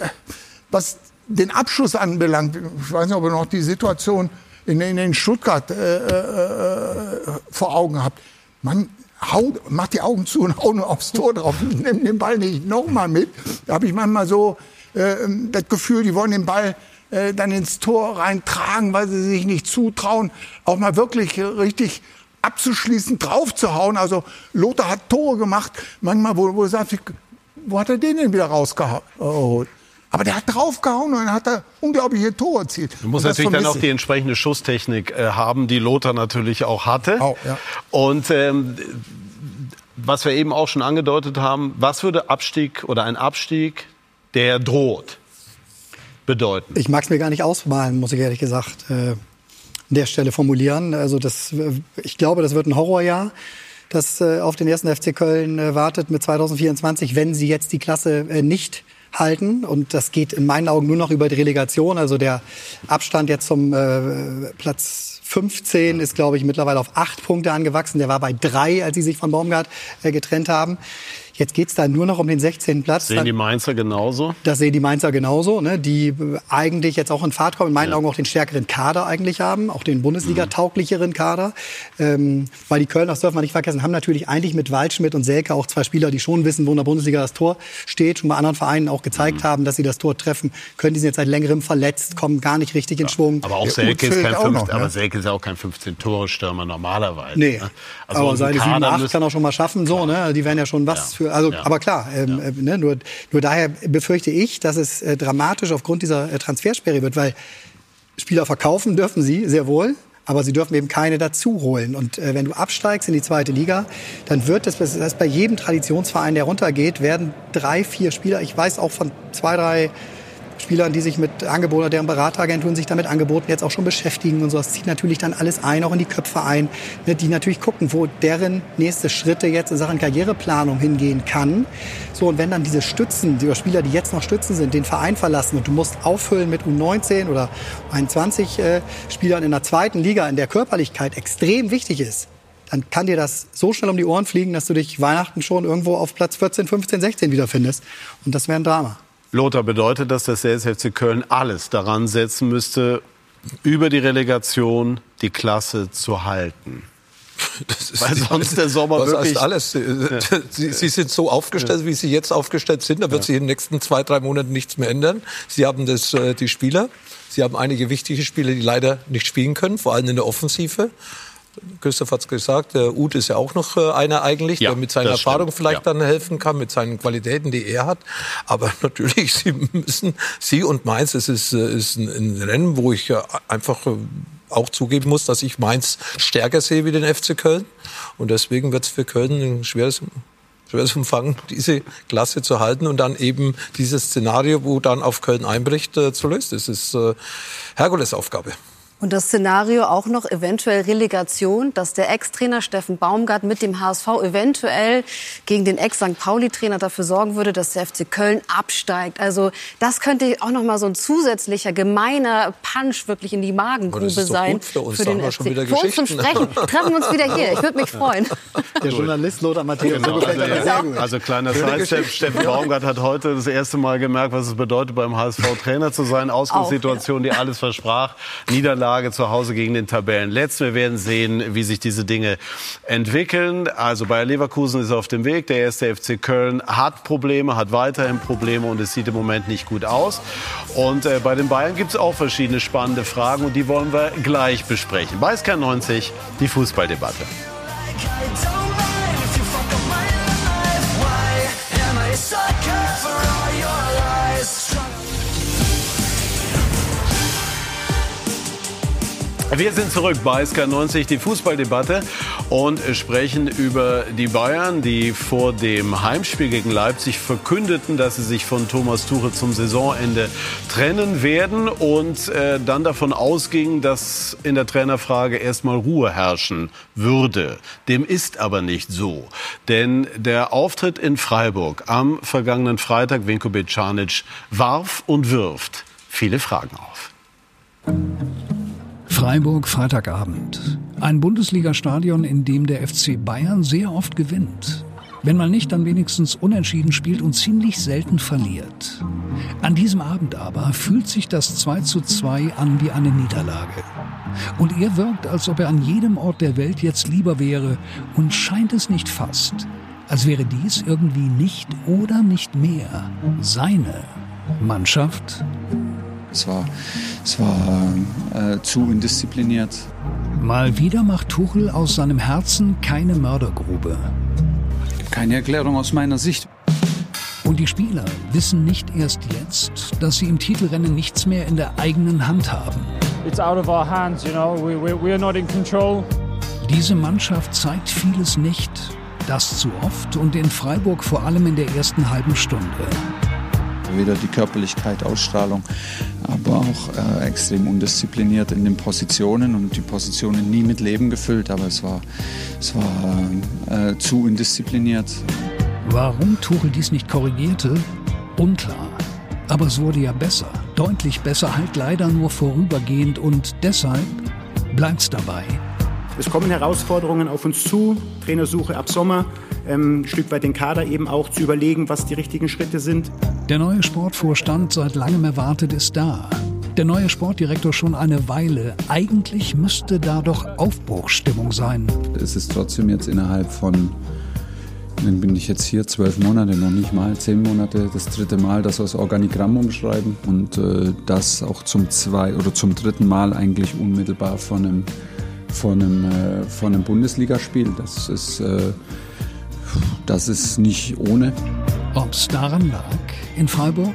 was den Abschluss anbelangt, ich weiß nicht, ob ihr noch die Situation in, in, in Stuttgart äh, äh, vor Augen habt. Man haut, macht die Augen zu und haut nur aufs Tor drauf. Nimm den Ball nicht nochmal mit. Da habe ich manchmal so äh, das Gefühl, die wollen den Ball äh, dann ins Tor reintragen, weil sie sich nicht zutrauen, auch mal wirklich richtig abzuschließen, draufzuhauen. Also Lothar hat Tore gemacht, manchmal, wo, wo er sagt, wo hat er den denn wieder rausgeholt? Aber der hat draufgehauen und dann hat er unglaubliche Tore erzielt. Du musst natürlich dann auch die entsprechende Schusstechnik äh, haben, die Lothar natürlich auch hatte. Auch, ja. Und ähm, was wir eben auch schon angedeutet haben, was würde Abstieg oder ein Abstieg, der droht, bedeuten? Ich mag es mir gar nicht ausmalen, muss ich ehrlich gesagt äh, an der Stelle formulieren. Also das, ich glaube, das wird ein Horrorjahr das äh, auf den ersten FC Köln äh, wartet mit 2024, wenn sie jetzt die Klasse äh, nicht halten. Und das geht in meinen Augen nur noch über die Relegation. Also der Abstand jetzt zum äh, Platz 15 ist, glaube ich, mittlerweile auf acht Punkte angewachsen. Der war bei drei, als sie sich von Baumgart äh, getrennt haben. Jetzt geht es da nur noch um den 16. Platz. Sehen die Mainzer genauso? Das sehen die Mainzer genauso, ne? die eigentlich jetzt auch in Fahrt kommen, in meinen ja. Augen auch den stärkeren Kader eigentlich haben, auch den Bundesliga-tauglicheren Kader. Ähm, weil die Kölner, das dürfen wir nicht vergessen, haben natürlich eigentlich mit Waldschmidt und Selke auch zwei Spieler, die schon wissen, wo in der Bundesliga das Tor steht, schon bei anderen Vereinen auch gezeigt mhm. haben, dass sie das Tor treffen können. Die sind jetzt seit längerem verletzt, kommen gar nicht richtig ja. in Schwung. Aber auch Selke, ist kein, auch 15, noch, ne? aber Selke ist auch kein 15-Tore-Stürmer normalerweise. Nee, ne? also aber seine 7, 8 kann auch schon mal schaffen, so, ne? die werden ja schon was ja. für, also, aber klar, ähm, ja. äh, ne, nur, nur daher befürchte ich, dass es äh, dramatisch aufgrund dieser äh, Transfersperre wird, weil Spieler verkaufen dürfen sie sehr wohl, aber sie dürfen eben keine dazu holen. Und äh, wenn du absteigst in die zweite Liga, dann wird es, das heißt, bei jedem Traditionsverein, der runtergeht, werden drei, vier Spieler, ich weiß auch von zwei, drei Spielern, die sich mit Angeboten, deren Berateragenturen sich damit Angeboten jetzt auch schon beschäftigen und so. Das zieht natürlich dann alles ein, auch in die Köpfe ein, ne, die natürlich gucken, wo deren nächste Schritte jetzt in Sachen Karriereplanung hingehen kann. So, und wenn dann diese Stützen, die Spieler, die jetzt noch Stützen sind, den Verein verlassen und du musst auffüllen mit U19 oder 21 äh, Spielern in der zweiten Liga, in der Körperlichkeit extrem wichtig ist, dann kann dir das so schnell um die Ohren fliegen, dass du dich Weihnachten schon irgendwo auf Platz 14, 15, 16 wiederfindest. Und das wäre ein Drama. Lothar, bedeutet das, dass der SFC Köln alles daran setzen müsste, über die Relegation die Klasse zu halten? Weil sonst der Sommer was wirklich... alles. Sie, Sie, sind so aufgestellt, wie Sie jetzt aufgestellt sind. Da wird sich in den nächsten zwei, drei Monaten nichts mehr ändern. Sie haben das, äh, die Spieler. Sie haben einige wichtige Spieler, die leider nicht spielen können, vor allem in der Offensive. Christoph hat es gesagt, der Uth ist ja auch noch äh, einer eigentlich, Ja, der mit seiner das stimmt. Erfahrung vielleicht Ja. dann helfen kann, mit seinen Qualitäten, die er hat. Aber natürlich, Sie müssen, Sie und Mainz, es ist, äh, ist ein, Rennen, wo ich äh, einfach äh, auch zugeben muss, dass ich Mainz stärker sehe wie den FC Köln. Und deswegen wird es für Köln ein schweres, schweres Umfang, diese Klasse zu halten und dann eben dieses Szenario, wo dann auf Köln einbricht, äh, zu lösen. Das ist äh, Herkulesaufgabe. Und das Szenario auch noch eventuell Relegation, dass der Ex-Trainer Steffen Baumgart mit dem HSV eventuell gegen den Ex-St. Pauli-Trainer dafür sorgen würde, dass der FC Köln absteigt. Also das könnte auch noch mal so ein zusätzlicher gemeiner Punch wirklich in die Magengrube das ist sein gut für uns, für da den FC. schon wieder für uns zum. Sprechen. Treffen wir uns wieder hier. Ich würde mich freuen. Der Journalist Lothar Matthäus. Genau, also, gut. also kleiner Sidestep. Steffen Baumgart hat heute das erste Mal gemerkt, was es bedeutet, beim HSV Trainer zu sein. Ausgangssituation, die alles versprach. Niederlage zu Hause gegen den Tabellenletzten. Wir werden sehen, wie sich diese Dinge entwickeln. Also Bayer Leverkusen ist auf dem Weg. Der erste FC Köln hat Probleme, hat weiterhin Probleme und es sieht im Moment nicht gut aus. Und äh, bei den Bayern gibt es auch verschiedene spannende Fragen und die wollen wir gleich besprechen. Bei SK90 die Fußballdebatte. Wir sind zurück bei SK90, die Fußballdebatte und sprechen über die Bayern, die vor dem Heimspiel gegen Leipzig verkündeten, dass sie sich von Thomas Tuchel zum Saisonende trennen werden und äh, dann davon ausgingen, dass in der Trainerfrage erstmal Ruhe herrschen würde. Dem ist aber nicht so, denn der Auftritt in Freiburg am vergangenen Freitag, Vinko Becanic, warf und wirft viele Fragen auf. Freiburg, Freitagabend. Ein Bundesliga-Stadion, in dem der FC Bayern sehr oft gewinnt. Wenn man nicht, dann wenigstens unentschieden spielt und ziemlich selten verliert. An diesem Abend aber fühlt sich das 2 zu 2 an wie eine Niederlage. Und er wirkt, als ob er an jedem Ort der Welt jetzt lieber wäre und scheint es nicht fast, als wäre dies irgendwie nicht oder nicht mehr seine Mannschaft. Es war, es war äh, zu undiszipliniert. Mal wieder macht Tuchel aus seinem Herzen keine Mördergrube. Keine Erklärung aus meiner Sicht. Und die Spieler wissen nicht erst jetzt, dass sie im Titelrennen nichts mehr in der eigenen Hand haben. It's out of our hands, you know. We, we, we are not in control. Diese Mannschaft zeigt vieles nicht. Das zu oft und in Freiburg vor allem in der ersten halben Stunde. Weder die Körperlichkeit, Ausstrahlung, aber auch äh, extrem undiszipliniert in den Positionen und die Positionen nie mit Leben gefüllt, aber es war, es war äh, zu undiszipliniert. Warum Tuchel dies nicht korrigierte? Unklar. Aber es wurde ja besser. Deutlich besser, halt leider nur vorübergehend und deshalb bleibt's dabei. Es kommen Herausforderungen auf uns zu, Trainersuche ab Sommer, ähm, ein Stück weit den Kader eben auch zu überlegen, was die richtigen Schritte sind. Der neue Sportvorstand, seit langem erwartet, ist da. Der neue Sportdirektor schon eine Weile. Eigentlich müsste da doch Aufbruchsstimmung sein. Es ist trotzdem jetzt innerhalb von, dann bin ich jetzt hier, zwölf Monate, noch nicht mal, zehn Monate, das dritte Mal, dass wir das Organigramm umschreiben und äh, das auch zum zwei oder zum dritten Mal eigentlich unmittelbar von einem, von einem, äh, von einem Bundesligaspiel. Das ist, äh, das ist nicht ohne. Ob's daran lag, in Freiburg?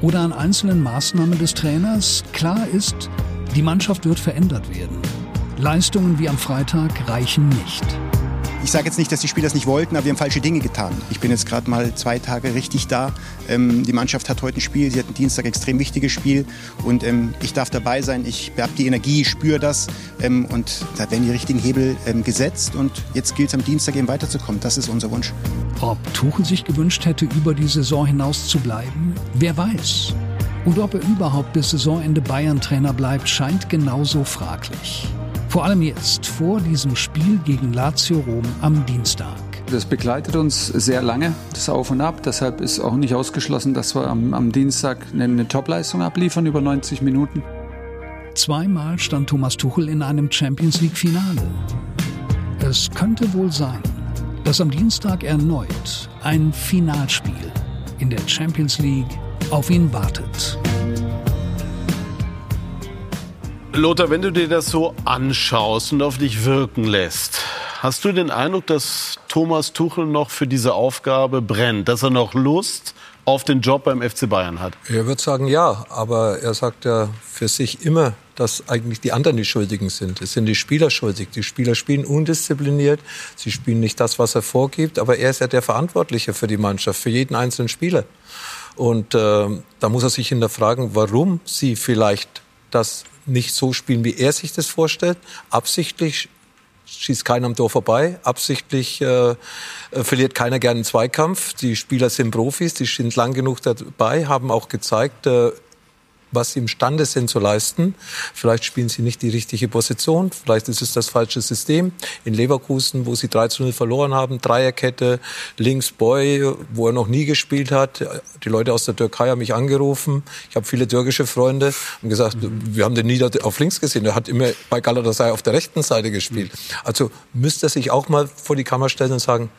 Oder an einzelnen Maßnahmen des Trainers? Klar ist, die Mannschaft wird verändert werden. Leistungen wie am Freitag reichen nicht. Ich sage jetzt nicht, dass die Spieler es nicht wollten, aber wir haben falsche Dinge getan. Ich bin jetzt gerade mal zwei Tage richtig da. Ähm, die Mannschaft hat heute ein Spiel, sie hat ein Dienstag extrem wichtiges Spiel und ähm, ich darf dabei sein. Ich habe die Energie, ich spüre das ähm, und da werden die richtigen Hebel ähm, gesetzt und jetzt gilt es am Dienstag eben weiterzukommen. Das ist unser Wunsch. Ob Tuchel sich gewünscht hätte, über die Saison hinaus zu bleiben, wer weiß. Und ob er überhaupt bis Saisonende Bayern-Trainer bleibt, scheint genauso fraglich. Vor allem jetzt, vor diesem Spiel gegen Lazio Rom am Dienstag. Das begleitet uns sehr lange, das Auf und Ab. Deshalb ist auch nicht ausgeschlossen, dass wir am, am Dienstag eine, eine Topleistung abliefern über 90 Minuten. Zweimal stand Thomas Tuchel in einem Champions League-Finale. Es könnte wohl sein, dass am Dienstag erneut ein Finalspiel in der Champions League auf ihn wartet. Lothar, wenn du dir das so anschaust und auf dich wirken lässt, hast du den Eindruck, dass Thomas Tuchel noch für diese Aufgabe brennt, dass er noch Lust auf den Job beim FC Bayern hat? Er wird sagen ja, aber er sagt ja für sich immer, dass eigentlich die anderen die Schuldigen sind. Es sind die Spieler schuldig. Die Spieler spielen undiszipliniert, sie spielen nicht das, was er vorgibt, aber er ist ja der Verantwortliche für die Mannschaft, für jeden einzelnen Spieler. Und äh, da muss er sich hinterfragen, warum sie vielleicht das nicht so spielen, wie er sich das vorstellt. Absichtlich schießt keiner am Tor vorbei. Absichtlich äh, äh, verliert keiner gerne einen Zweikampf. Die Spieler sind Profis, die sind lang genug dabei, haben auch gezeigt, äh, was sie imstande sind zu leisten. Vielleicht spielen sie nicht die richtige Position, vielleicht ist es das falsche System. In Leverkusen, wo sie 3 zu 0 verloren haben, Dreierkette, links Boy, wo er noch nie gespielt hat. Die Leute aus der Türkei haben mich angerufen. Ich habe viele türkische Freunde und gesagt, mhm. wir haben den nie auf links gesehen. Er hat immer bei Galatasaray auf der rechten Seite gespielt. Also müsste er sich auch mal vor die Kamera stellen und sagen,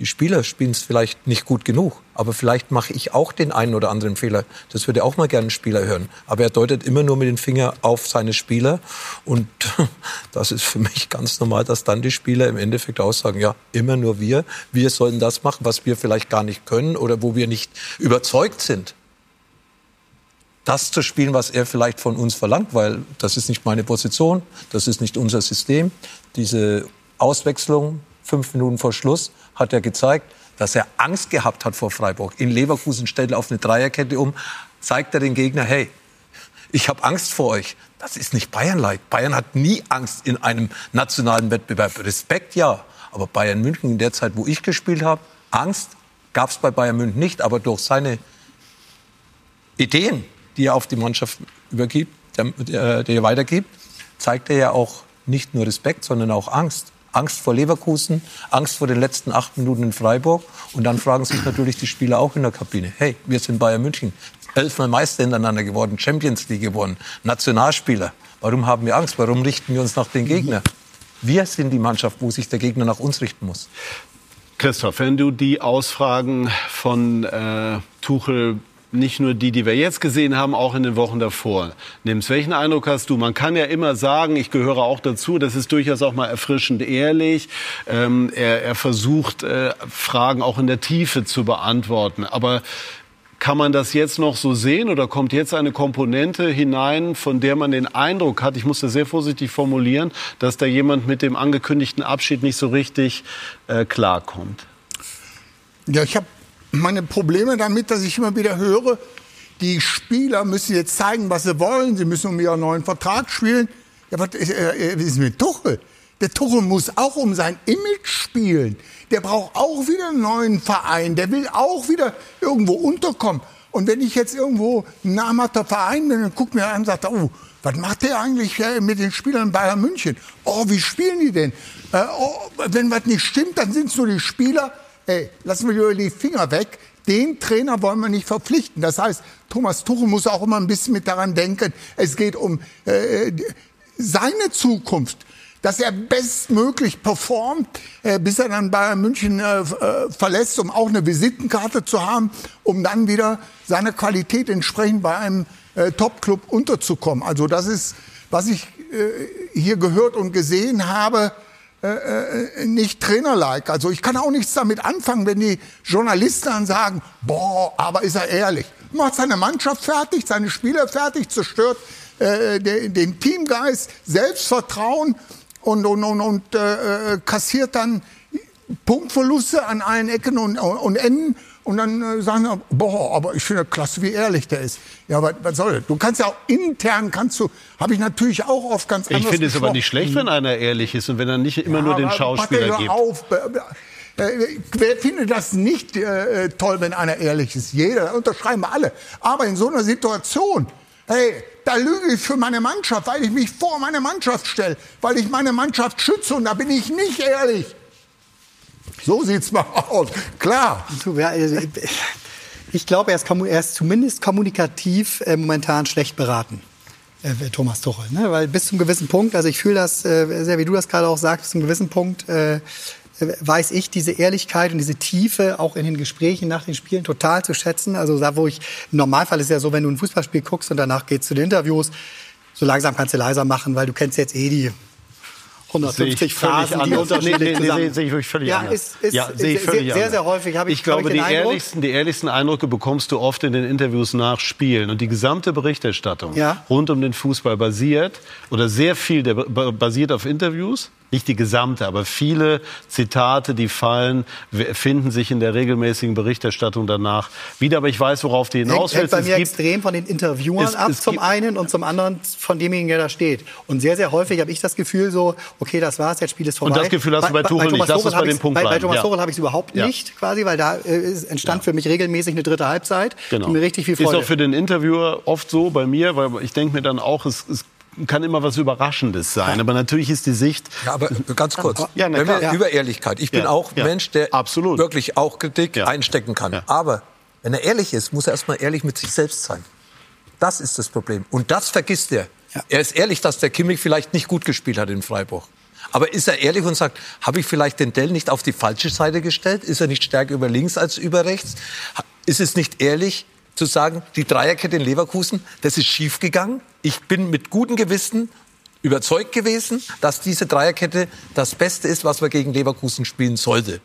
die Spieler spielen es vielleicht nicht gut genug, aber vielleicht mache ich auch den einen oder anderen Fehler. Das würde auch mal gerne ein Spieler hören. Aber er deutet immer nur mit dem Finger auf seine Spieler und das ist für mich ganz normal, dass dann die Spieler im Endeffekt aussagen, ja, immer nur wir, wir sollen das machen, was wir vielleicht gar nicht können oder wo wir nicht überzeugt sind das zu spielen, was er vielleicht von uns verlangt, weil das ist nicht meine Position, das ist nicht unser System. Diese Auswechslung fünf Minuten vor Schluss hat er gezeigt, dass er Angst gehabt hat vor Freiburg. In Leverkusen stellt er auf eine Dreierkette um, zeigt er den Gegner, hey, ich habe Angst vor euch. Das ist nicht Bayern-like. Bayern hat nie Angst in einem nationalen Wettbewerb. Respekt ja, aber Bayern München in der Zeit, wo ich gespielt habe, Angst gab es bei Bayern München nicht, aber durch seine Ideen, die er auf die Mannschaft übergibt, der, der er weitergibt, zeigt er ja auch nicht nur Respekt, sondern auch Angst. Angst vor Leverkusen, Angst vor den letzten acht Minuten in Freiburg. Und dann fragen sich natürlich die Spieler auch in der Kabine, hey, wir sind Bayern München, elfmal Meister hintereinander geworden, Champions League gewonnen, Nationalspieler. Warum haben wir Angst? Warum richten wir uns nach den Gegner? Wir sind die Mannschaft, wo sich der Gegner nach uns richten muss. Christoph, wenn du die Ausfragen von äh, Tuchel nicht nur die, die wir jetzt gesehen haben, auch in den Wochen davor nimmst. Welchen Eindruck hast du? Man kann ja immer sagen, ich gehöre auch dazu, das ist durchaus auch mal erfrischend ehrlich. Ähm, er, er, versucht, äh, Fragen auch in der Tiefe zu beantworten. Aber kann man das jetzt noch so sehen oder kommt jetzt eine Komponente hinein, von der man den Eindruck hat, ich muss das sehr vorsichtig formulieren, dass da jemand mit dem angekündigten Abschied nicht so richtig äh, klarkommt? Ja, ich habe meine Probleme damit, dass ich immer wieder höre, die Spieler müssen jetzt zeigen, was sie wollen. Sie müssen um ihren neuen Vertrag spielen. Ja, was ist, äh, ist mit Tuchel? Der Tuchel muss auch um sein Image spielen. Der braucht auch wieder einen neuen Verein. Der will auch wieder irgendwo unterkommen. Und wenn ich jetzt irgendwo ein namhafter Verein bin, dann guckt mir an und sagt, oh, was macht der eigentlich mit den Spielern Bayern München? Oh, wie spielen die denn? Äh, oh, wenn was nicht stimmt, dann sind es nur die Spieler, ey, lassen wir die Finger weg. Den Trainer wollen wir nicht verpflichten. Das heißt, Thomas Tuchel muss auch immer ein bisschen mit daran denken, es geht um äh, seine Zukunft dass er bestmöglich performt, äh, bis er dann Bayern München äh, äh, verlässt, um auch eine Visitenkarte zu haben, um dann wieder seiner Qualität entsprechend bei einem äh, Top-Club unterzukommen. Also das ist, was ich äh, hier gehört und gesehen habe, äh, äh, nicht trainerlike. Also ich kann auch nichts damit anfangen, wenn die Journalisten dann sagen, boah, aber ist er ehrlich. Macht seine Mannschaft fertig, seine Spieler fertig, zerstört äh, den, den Teamgeist, Selbstvertrauen und, und, und, und äh, kassiert dann Punktverluste an allen Ecken und, und Enden und dann äh, sagen sie, boah, aber ich finde klasse, wie ehrlich der ist. Ja, aber was soll das? Du kannst ja auch intern, kannst du, habe ich natürlich auch oft ganz anders Ich finde es aber nicht schlecht, wenn einer ehrlich ist und wenn er nicht immer ja, nur den Schauspieler gibt. Auf. Äh, wer findet das nicht äh, toll, wenn einer ehrlich ist? Jeder, da unterschreiben wir alle. Aber in so einer Situation, hey, da lüge ich für meine Mannschaft, weil ich mich vor meine Mannschaft stelle, weil ich meine Mannschaft schütze und da bin ich nicht ehrlich. So sieht's mal aus. Klar. Also, ich glaube, er ist, er ist zumindest kommunikativ äh, momentan schlecht beraten. äh, Thomas Tuchel. Ne? Weil bis zum gewissen Punkt, also ich fühle das äh, sehr, wie du das gerade auch sagst, bis zum gewissen Punkt äh, weiß ich diese Ehrlichkeit und diese Tiefe auch in den Gesprächen nach den Spielen total zu schätzen. Also da, wo ich, im Normalfall ist ja so, wenn du ein Fußballspiel guckst und danach gehst zu den Interviews, so langsam kannst du leiser machen, weil du kennst jetzt eh die 150 Phrasen, die unterschiedlich nee, nee. Nee, sehe ich wirklich völlig ja, anders. Ist, ist, ja, sehe ich völlig sehr, anders. sehr häufig habe ich, ich glaube, ich die, Eindruck, ehrlichsten, die ehrlichsten Eindrücke bekommst du oft in den Interviews nach Spielen. Und die gesamte Berichterstattung Ja. rund um den Fußball basiert, oder sehr viel der ba- basiert auf Interviews. Nicht die gesamte, aber viele Zitate, die fallen, finden sich in der regelmäßigen Berichterstattung danach wieder. Aber ich weiß, worauf du hinaus hängt, hängt willst. bei mir gibt- extrem von den Interviewern Es- ab, es zum gibt- einen und zum anderen von demjenigen, der da steht. Und sehr, sehr häufig habe ich das Gefühl so, okay, das war's, jetzt Spiel ist vorbei. Und das Gefühl hast du bei Tuchel nicht. Lass uns bei dem Punkt bei, bei bleiben. Thomas Ja. Tuchel habe ich es überhaupt Ja. nicht, quasi, weil da äh, entstand für mich regelmäßig eine dritte Halbzeit, die mir richtig viel Ist Freude auch für den Interviewer oft so bei mir, weil ich denke mir dann auch, es, es kann immer was Überraschendes sein. Aber natürlich ist die Sicht. Ja, aber ganz kurz. Ja, na Wenn wir klar. über Ehrlichkeit. Ich bin Ja, auch ja. ein Mensch, der Absolut. wirklich auch Kritik Ja. einstecken kann. Ja. Aber wenn er ehrlich ist, muss er erstmal ehrlich mit sich selbst sein. Das ist das Problem. Und das vergisst er. Er ist ehrlich, dass der Kimmich vielleicht nicht gut gespielt hat in Freiburg. Aber ist er ehrlich und sagt, habe ich vielleicht den Dell nicht auf die falsche Seite gestellt? Ist er nicht stärker über links als über rechts? Ist es nicht ehrlich zu sagen, die Dreierkette in Leverkusen, das ist schiefgegangen? Ich bin mit gutem Gewissen überzeugt gewesen, dass diese Dreierkette das Beste ist, was man gegen Leverkusen spielen sollte.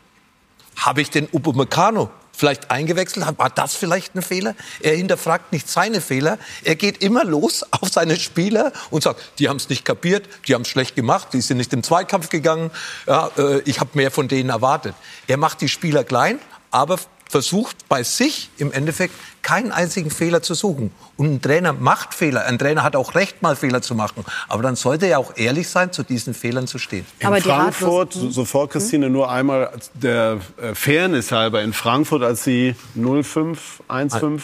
Habe ich den Upamecano vielleicht eingewechselt? War das vielleicht ein Fehler? Er hinterfragt nicht seine Fehler. Er geht immer los auf seine Spieler und sagt, die haben es nicht kapiert, die haben es schlecht gemacht, die sind nicht im Zweikampf gegangen. Ja, äh, ich habe mehr von denen erwartet. Er macht die Spieler klein, aber versucht bei sich im Endeffekt keinen einzigen Fehler zu suchen. Und ein Trainer macht Fehler. Ein Trainer hat auch Recht, mal Fehler zu machen. Aber dann sollte er auch ehrlich sein, zu diesen Fehlern zu stehen. In Frankfurt, so- sofort Christine, nur einmal der äh, Fairness halber, in Frankfurt, als sie 0-5, 1-5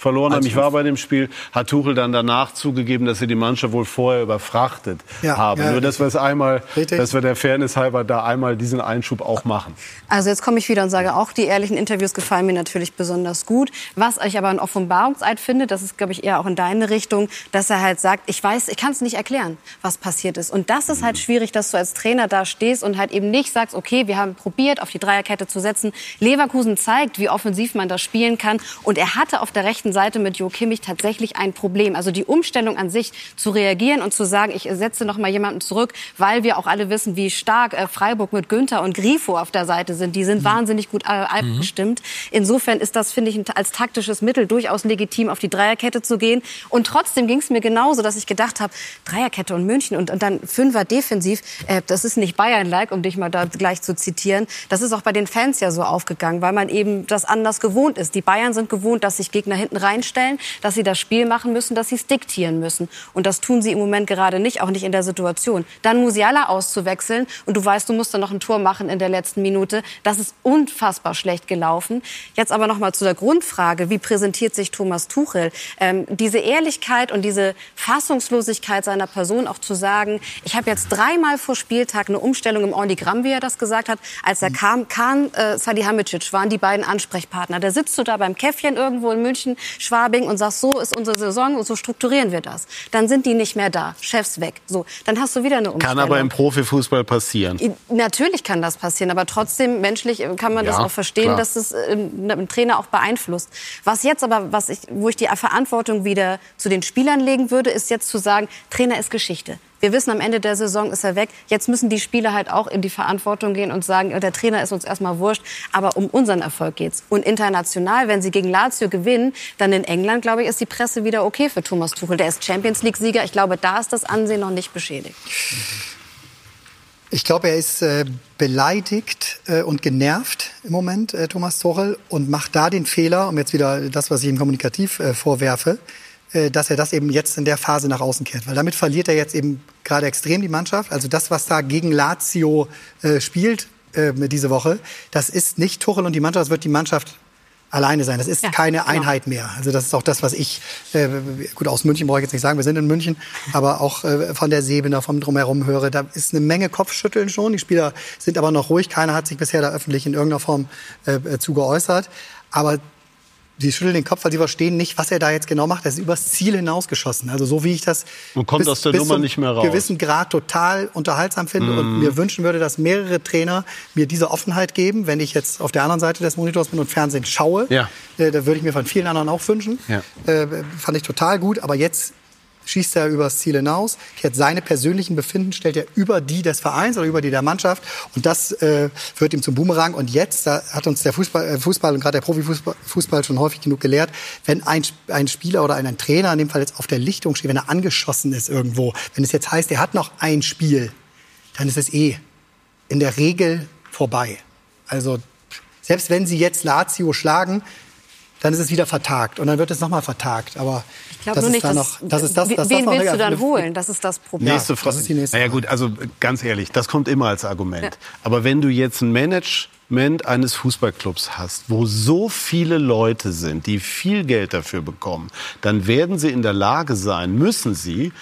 verloren haben, ich war bei dem Spiel, hat Tuchel dann danach zugegeben, dass sie die Mannschaft wohl vorher überfrachtet Ja, haben. ja, nur, dass wir es einmal, Richtig. dass wir der Fairness halber da einmal diesen Einschub auch machen. Also jetzt komme ich wieder und sage, auch die ehrlichen Interviews gefallen mir natürlich besonders gut. Was ich aber ein Offenbarungseid finde, das ist, glaube ich, eher auch in deine Richtung, dass er halt sagt, ich weiß, ich kann es nicht erklären, was passiert ist. Und das ist halt schwierig, dass du als Trainer da stehst und halt eben nicht sagst, okay, wir haben probiert, auf die Dreierkette zu setzen. Leverkusen zeigt, wie offensiv man das spielen kann. Und er hatte auf der rechten Seite mit Jo Kimmich tatsächlich ein Problem. Also die Umstellung an sich zu reagieren und zu sagen, ich setze noch mal jemanden zurück, weil wir auch alle wissen, wie stark äh, Freiburg mit Günther und Grifo auf der Seite sind. Die sind wahnsinnig gut äh, abgestimmt. Insofern ist das, finde ich, als taktisches Mittel durchaus legitim, auf die Dreierkette zu gehen. Und trotzdem ging es mir genauso, dass ich gedacht habe, Dreierkette und München und, und dann Fünfer defensiv, äh, das ist nicht Bayern-like, um dich mal da gleich zu zitieren. Das ist auch bei den Fans ja so aufgegangen, weil man eben das anders gewohnt ist. Die Bayern sind gewohnt, dass sich Gegner hinten reinstellen, dass sie das Spiel machen müssen, dass sie es diktieren müssen. Und das tun sie im Moment gerade nicht, auch nicht in der Situation. Dann Musiala auszuwechseln und du weißt, du musst dann noch ein Tor machen in der letzten Minute. Das ist unfassbar schlecht gelaufen. Jetzt aber noch mal zu der Grundfrage, wie präsentiert sich Thomas Tuchel? Ähm, diese Ehrlichkeit und diese Fassungslosigkeit seiner Person auch zu sagen, ich habe jetzt dreimal vor Spieltag eine Umstellung im Ornigramm, wie er das gesagt hat. Als er kam, Kahn, äh, Salihamidzic waren die beiden Ansprechpartner. Da sitzt du da beim Käffchen irgendwo in München, Schwabing und sagst, so ist unsere Saison und so strukturieren wir das. Dann sind die nicht mehr da, Chefs weg. So, dann hast du wieder eine Umstellung. Kann aber im Profifußball passieren. Natürlich kann das passieren, aber trotzdem menschlich äh, kann man das Ja, auch verstehen, klar. dass es äh, einen Trainer auch beeinflusst. Was jetzt aber, was ich, wo ich die Verantwortung wieder zu den Spielern legen würde, ist jetzt zu sagen, Trainer ist Geschichte. Wir wissen, am Ende der Saison ist er weg. Jetzt müssen die Spieler halt auch in die Verantwortung gehen und sagen, der Trainer ist uns erstmal wurscht, aber um unseren Erfolg geht's. Und international, wenn sie gegen Lazio gewinnen, dann in England, glaube ich, ist die Presse wieder okay für Thomas Tuchel. Der ist Champions League-Sieger. Ich glaube, da ist das Ansehen noch nicht beschädigt. Ich glaube, er ist äh, beleidigt äh, und genervt im Moment, äh, Thomas Tuchel, und macht da den Fehler, um jetzt wieder das, was ich ihm kommunikativ äh, vorwerfe, dass er das eben jetzt in der Phase nach außen kehrt. Weil damit verliert er jetzt eben gerade extrem die Mannschaft. Also das, was da gegen Lazio äh, spielt äh, diese Woche, das ist nicht Tuchel und die Mannschaft, das wird die Mannschaft alleine sein. Das ist Ja, keine genau. Einheit mehr. Also das ist auch das, was ich, äh, gut, aus München brauche ich jetzt nicht sagen, wir sind in München, aber auch äh, von der Sebener, vom Drumherum höre, da ist eine Menge Kopfschütteln schon. Die Spieler sind aber noch ruhig. Keiner hat sich bisher da öffentlich in irgendeiner Form äh, äh, zu geäußert. Aber Sie schütteln den Kopf, weil sie verstehen nicht, was er da jetzt genau macht. Er ist übers Ziel hinausgeschossen. Also so wie ich das und kommt bis, aus der bis Nummer nicht mehr raus. gewissen Grad total unterhaltsam finde und mir wünschen würde, dass mehrere Trainer mir diese Offenheit geben, wenn ich jetzt auf der anderen Seite des Monitors bin und Fernsehen schaue. Ja. Äh, da würde ich mir von vielen anderen auch wünschen. Ja. Äh, fand ich total gut. Aber jetzt schießt er übers Ziel hinaus. Jetzt seine persönlichen Befinden stellt er über die des Vereins oder über die der Mannschaft. Und das äh, wird ihm zum Boomerang. Und jetzt, da hat uns der Fußball, äh, Fußball und gerade der Profifußball Fußball schon häufig genug gelehrt, wenn ein, ein Spieler oder ein Trainer in dem Fall jetzt auf der Lichtung steht, wenn er angeschossen ist irgendwo, wenn es jetzt heißt, er hat noch ein Spiel, dann ist es eh in der Regel vorbei. Also selbst wenn sie jetzt Lazio schlagen, dann ist es wieder vertagt und dann wird es nochmal vertagt. Aber Ich glaube das nur ist nicht, da dass, noch, das ist das, das, das wen noch willst eine- du dann holen? Das ist das Problem. Nächste Frage. das ist die nächste naja gut, also ganz ehrlich, das kommt immer als Argument. Aber wenn du jetzt ein Management eines Fußballclubs hast, wo so viele Leute sind, die viel Geld dafür bekommen, dann werden sie in der Lage sein, müssen sie,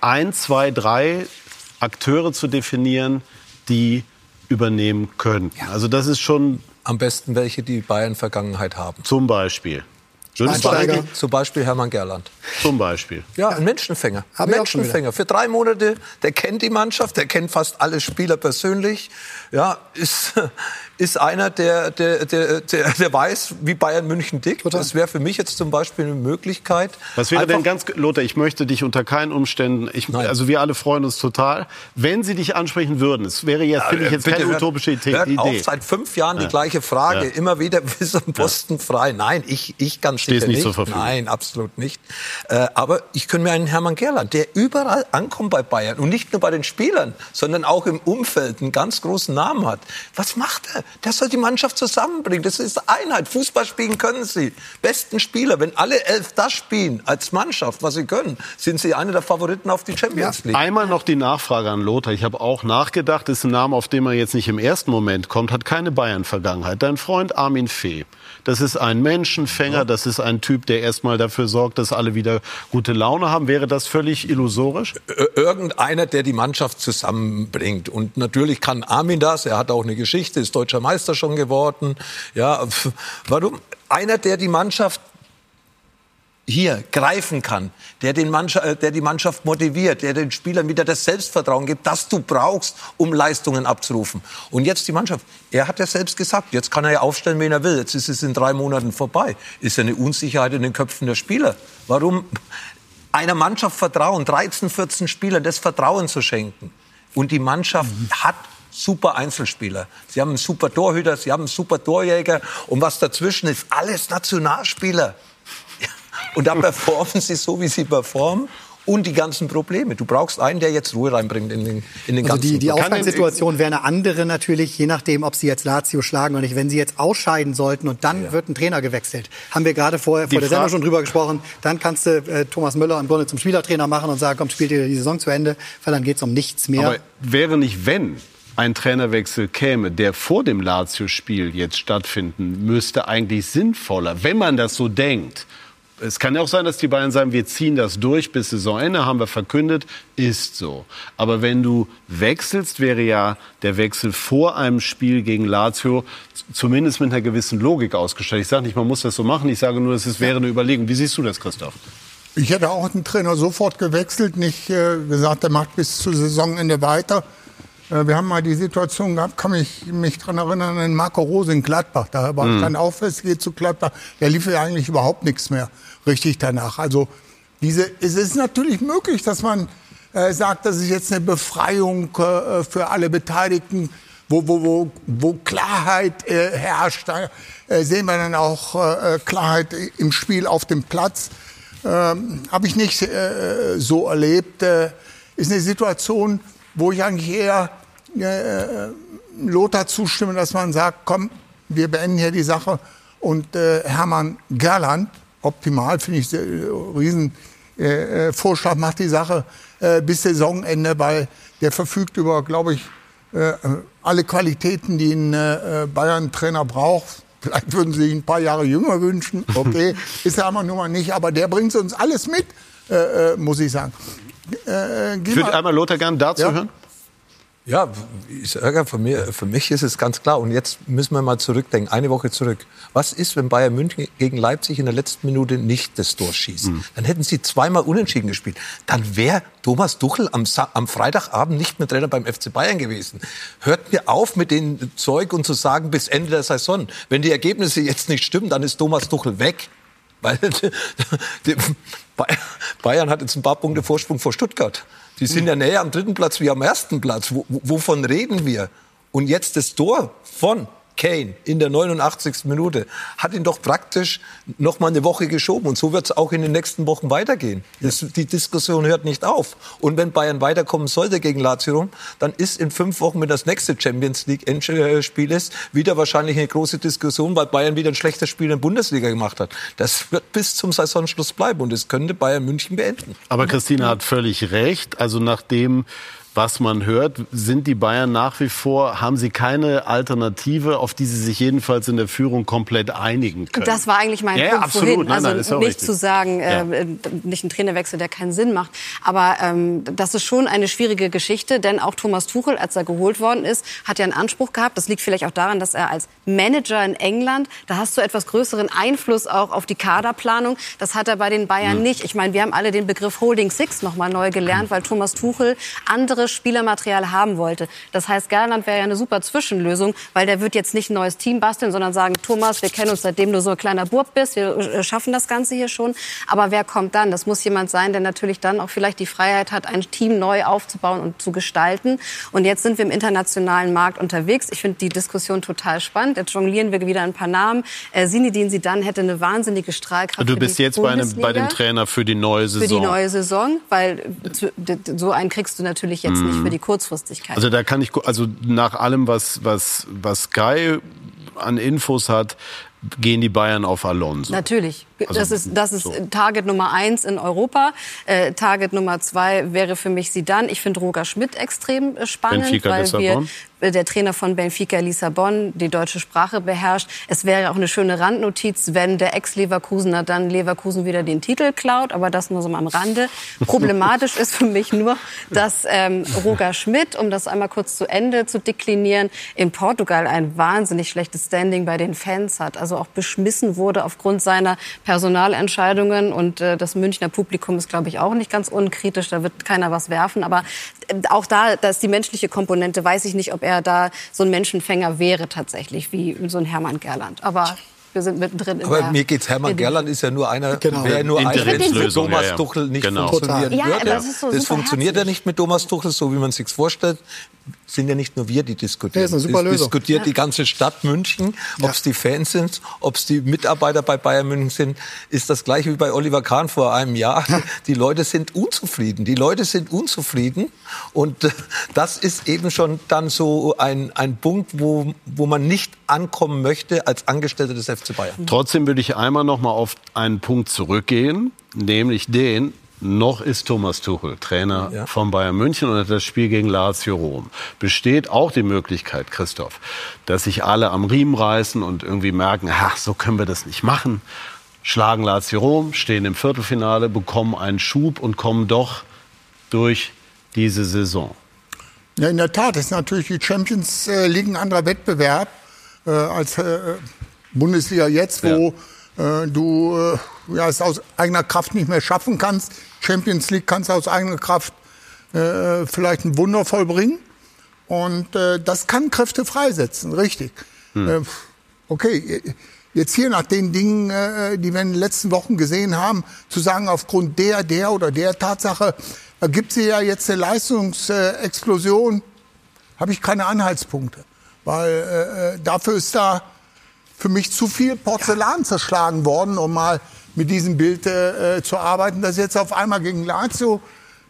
ein, zwei, drei Akteure zu definieren, die übernehmen könnten. Also das ist schon Am besten welche, die Bayern-Vergangenheit haben. zum Beispiel. Beispiel, zum Beispiel Hermann Gerland. Zum Beispiel. Ja, ein Menschenfänger. Hab Menschenfänger. Für drei Monate, der kennt die Mannschaft, der kennt fast alle Spieler persönlich. Ja, ist, ist einer, der, der, der, der, der weiß, wie Bayern München tickt. Das wäre für mich jetzt zum Beispiel eine Möglichkeit. Was wäre denn ganz, Lothar, ich möchte dich unter keinen Umständen, ich, also wir alle freuen uns total, wenn sie dich ansprechen würden. Es wäre jetzt, finde ich, jetzt keine hört- utopische Idee. Auf, seit fünf Jahren die Ja. gleiche Frage. Ja. Immer wieder bis am Posten frei. Nein, ich, ich ganz Stehst sicher nicht nicht. zur Verfügung. Nein, absolut nicht. Äh, aber ich könnte mir einen Hermann Gerland, der überall ankommt bei Bayern und nicht nur bei den Spielern, sondern auch im Umfeld einen ganz großen Namen hat. Was macht er? Der soll die Mannschaft zusammenbringen. Das ist Einheit. Fußball spielen können sie. Besten Spieler. Wenn alle elf das spielen als Mannschaft, was sie können, sind sie einer der Favoriten auf die Champions League. Einmal noch die Nachfrage an Lothar. Ich habe auch nachgedacht, ist ein Name, auf den man jetzt nicht im ersten Moment kommt, hat keine Bayern-Vergangenheit. Dein Freund Armin Fee. Das ist ein Menschenfänger, das ist ein Typ, der erstmal dafür sorgt, dass alle wieder gute Laune haben. Wäre das völlig illusorisch? Irgendeiner, der die Mannschaft zusammenbringt. Und natürlich kann Armin das. Er hat auch eine Geschichte, ist deutscher Meister schon geworden. Ja, warum? Einer, der die Mannschaft hier greifen kann, der, den Mannschaft, äh, der die Mannschaft motiviert, der den Spielern wieder das Selbstvertrauen gibt, das du brauchst, um Leistungen abzurufen. Und jetzt die Mannschaft. Er hat ja selbst gesagt, jetzt kann er ja aufstellen, wen er will. Jetzt ist es in drei Monaten vorbei. Ist ja eine Unsicherheit in den Köpfen der Spieler. Warum einer Mannschaft vertrauen, 13, 14 Spieler das Vertrauen zu schenken? Und die Mannschaft hat super Einzelspieler. Sie haben einen super Torhüter, sie haben einen super Torjäger. Und was dazwischen ist, alles Nationalspieler. Und da performen sie so, wie sie performen. Und die ganzen Probleme. Du brauchst einen, der jetzt Ruhe reinbringt in den, in den Also ganzen die, die den- Ausgangssituation wäre eine andere natürlich, je nachdem, ob sie jetzt Lazio schlagen oder nicht. Wenn sie jetzt ausscheiden sollten und dann wird ein Trainer gewechselt, haben wir gerade vor, vor der Sendung schon drüber gesprochen, dann kannst du äh, Thomas Müller im Grunde zum Spielertrainer machen und sagen, komm, spielt ihr die Saison zu Ende, weil dann geht es um nichts mehr. Aber wäre nicht, wenn ein Trainerwechsel käme, der vor dem Lazio-Spiel jetzt stattfinden müsste, eigentlich sinnvoller, wenn man das so denkt. Es kann ja auch sein, dass die Bayern sagen, wir ziehen das durch bis Saisonende, haben wir verkündet, ist so. Aber wenn du wechselst, wäre ja der Wechsel vor einem Spiel gegen Lazio zumindest mit einer gewissen Logik ausgestattet. Ich sage nicht, man muss das so machen, ich sage nur, es wäre eine Überlegung. Wie siehst du das, Christoph? Ich hätte auch den Trainer sofort gewechselt, nicht äh, gesagt, er macht bis zu Saisonende weiter. Äh, wir haben mal die Situation gehabt, kann mich, mich dran erinnern, an Marco Rose in Gladbach. Da war Mhm. dann Aufwärts, geht zu Gladbach. Der lief ja eigentlich überhaupt nichts mehr richtig danach. Also diese, es ist natürlich möglich, dass man äh, sagt, das ist jetzt eine Befreiung äh, für alle Beteiligten, wo, wo, wo, wo Klarheit äh, herrscht. Da äh, sehen wir dann auch äh, Klarheit im Spiel auf dem Platz. Ähm, Habe ich nicht so erlebt. Ist eine Situation, wo ich eigentlich eher äh, Lothar zustimme, dass man sagt, komm, wir beenden hier die Sache. Und äh, Hermann Gerland, optimal, finde ich, äh, riesen äh, äh, Vorschlag, macht die Sache äh, bis Saisonende, weil der verfügt über, glaube ich, äh, äh, alle Qualitäten, die ein äh, Bayern-Trainer braucht. Vielleicht würden Sie ihn ein paar Jahre jünger wünschen. Okay, ist er aber nun mal nicht. Aber der bringt uns alles mit, äh, äh, muss ich sagen. Äh, Ich würde mal- einmal Lothar gerne dazu Ja? hören. Ja, ich sage, für, mir, für mich ist es ganz klar. Und jetzt müssen wir mal zurückdenken, eine Woche zurück. Was ist, wenn Bayern München gegen Leipzig in der letzten Minute nicht das Tor schießt? Mhm. Dann hätten sie zweimal unentschieden gespielt. Dann wäre Thomas Duchel am, am, Freitagabend nicht mehr Trainer beim FC Bayern gewesen. Hört mir auf mit dem Zeug und zu sagen, bis Ende der Saison. Wenn die Ergebnisse jetzt nicht stimmen, dann ist Thomas Duchel weg. Weil Bayern hat jetzt ein paar Punkte Vorsprung vor Stuttgart. Die sind ja näher am dritten Platz wie am ersten Platz. wovon reden wir? Und jetzt das Tor von Kane in der 89. Minute hat ihn doch praktisch noch mal eine Woche geschoben. Und so wird es auch in den nächsten Wochen weitergehen. Das, die Diskussion hört nicht auf. Und wenn Bayern weiterkommen sollte gegen Lazio, dann ist in fünf Wochen, wenn das nächste Champions League-Spiel ist, wieder wahrscheinlich eine große Diskussion, weil Bayern wieder ein schlechtes Spiel in der Bundesliga gemacht hat. Das wird bis zum Saisonschluss bleiben. Und es könnte Bayern München beenden. Aber Christina hat völlig recht. Also nachdem was man hört, sind die Bayern nach wie vor, haben sie keine Alternative, auf die sie sich jedenfalls in der Führung komplett einigen können. Das war eigentlich mein ja, Punkt absolut. vorhin. Nein, nein, also nicht richtig. zu sagen, ja. äh, nicht ein Trainerwechsel, der keinen Sinn macht. Aber ähm, das ist schon eine schwierige Geschichte, denn auch Thomas Tuchel, als er geholt worden ist, hat ja einen Anspruch gehabt. Das liegt vielleicht auch daran, dass er als Manager in England, da hast du etwas größeren Einfluss auch auf die Kaderplanung. Das hat er bei den Bayern mhm. nicht. Ich meine, wir haben alle den Begriff Holding Six noch mal neu gelernt, weil Thomas Tuchel andere anderes Spielermaterial haben wollte. Das heißt, Gerland wäre ja eine super Zwischenlösung, weil der wird jetzt nicht ein neues Team basteln, sondern sagen, Thomas, wir kennen uns seitdem du so ein kleiner Bub bist, wir äh, schaffen das Ganze hier schon. Aber wer kommt dann? Das muss jemand sein, der natürlich dann auch vielleicht die Freiheit hat, ein Team neu aufzubauen und zu gestalten. Und jetzt sind wir im internationalen Markt unterwegs. Ich finde die Diskussion total spannend. Jetzt jonglieren wir wieder ein paar Namen. Äh, Sinidin Sidan hätte eine wahnsinnige Strahlkraft. Du bist jetzt bei, einem, bei, dem Trainer für die neue Saison. Für die neue Saison, weil so einen kriegst du natürlich jetzt jetzt nicht für die Kurzfristigkeit. Also da kann ich, also nach allem, was, was, was Sky an Infos hat, gehen die Bayern auf Alonso. Natürlich. Also, das ist, das ist so. Target Nummer eins in Europa. Äh, Target Nummer zwei wäre für mich sie dann. Ich finde Roger Schmidt extrem äh, spannend, Benfica weil Lissabon. wir, äh, der Trainer von Benfica Lissabon die deutsche Sprache beherrscht. Es wäre auch eine schöne Randnotiz, wenn der Ex-Leverkusener dann Leverkusen wieder den Titel klaut, aber das nur so am Rande. Problematisch ist für mich nur, dass ähm, Roger Schmidt, um das einmal kurz zu Ende zu deklinieren, in Portugal ein wahnsinnig schlechtes Standing bei den Fans hat. Also auch beschmissen wurde aufgrund seiner Personalentscheidungen. Und äh, das Münchner Publikum ist, glaube ich, auch nicht ganz unkritisch. Da wird keiner was werfen. Aber äh, auch da, da ist die menschliche Komponente, weiß ich nicht, ob er da so ein Menschenfänger wäre tatsächlich, wie so ein Hermann Gerland. Aber wir sind mittendrin. Aber mir geht's. Hermann Gerland ist ja nur einer, genau. wäre nur einer, wenn Thomas ja, Tuchel nicht genau. funktionieren ja, würde. Das, so das funktioniert ja nicht mit Thomas Tuchel, so wie man sich's vorstellt sind ja nicht nur wir, die diskutieren. Ja, ist eine super es Lösung. diskutiert ja. die ganze Stadt München, ob es die Fans sind, ob es die Mitarbeiter bei Bayern München sind, ist das gleiche wie bei Oliver Kahn vor einem Jahr. Die Leute sind unzufrieden. Die Leute sind unzufrieden und äh, das ist eben schon dann so ein, ein Punkt, wo, wo man nicht ankommen möchte als Angestellter des FC Bayern. Trotzdem würde ich einmal noch mal auf einen Punkt zurückgehen, nämlich den, noch ist Thomas Tuchel Trainer ja. von Bayern München und hat das Spiel gegen Lazio Rom. Besteht auch die Möglichkeit, Christoph, dass sich alle am Riemen reißen und irgendwie merken, ach, so können wir das nicht machen. Schlagen Lazio Rom, stehen im Viertelfinale, bekommen einen Schub und kommen doch durch diese Saison. Ja, in der Tat ist natürlich die Champions League ein anderer Wettbewerb äh, als äh, Bundesliga jetzt, wo ja. äh, du äh, ja, es aus eigener Kraft nicht mehr schaffen kannst. Champions League kannst du aus eigener Kraft äh, vielleicht ein Wunder vollbringen. Und äh, das kann Kräfte freisetzen, richtig. Hm. Äh, okay, jetzt hier nach den Dingen, äh, die wir in den letzten Wochen gesehen haben, zu sagen, aufgrund der, der oder der Tatsache ergibt sie ja jetzt eine Leistungsexplosion, habe ich keine Anhaltspunkte. Weil äh, äh, dafür ist da für mich zu viel Porzellan zerschlagen worden, um mal mit diesem Bild äh, zu arbeiten, dass jetzt auf einmal gegen Lazio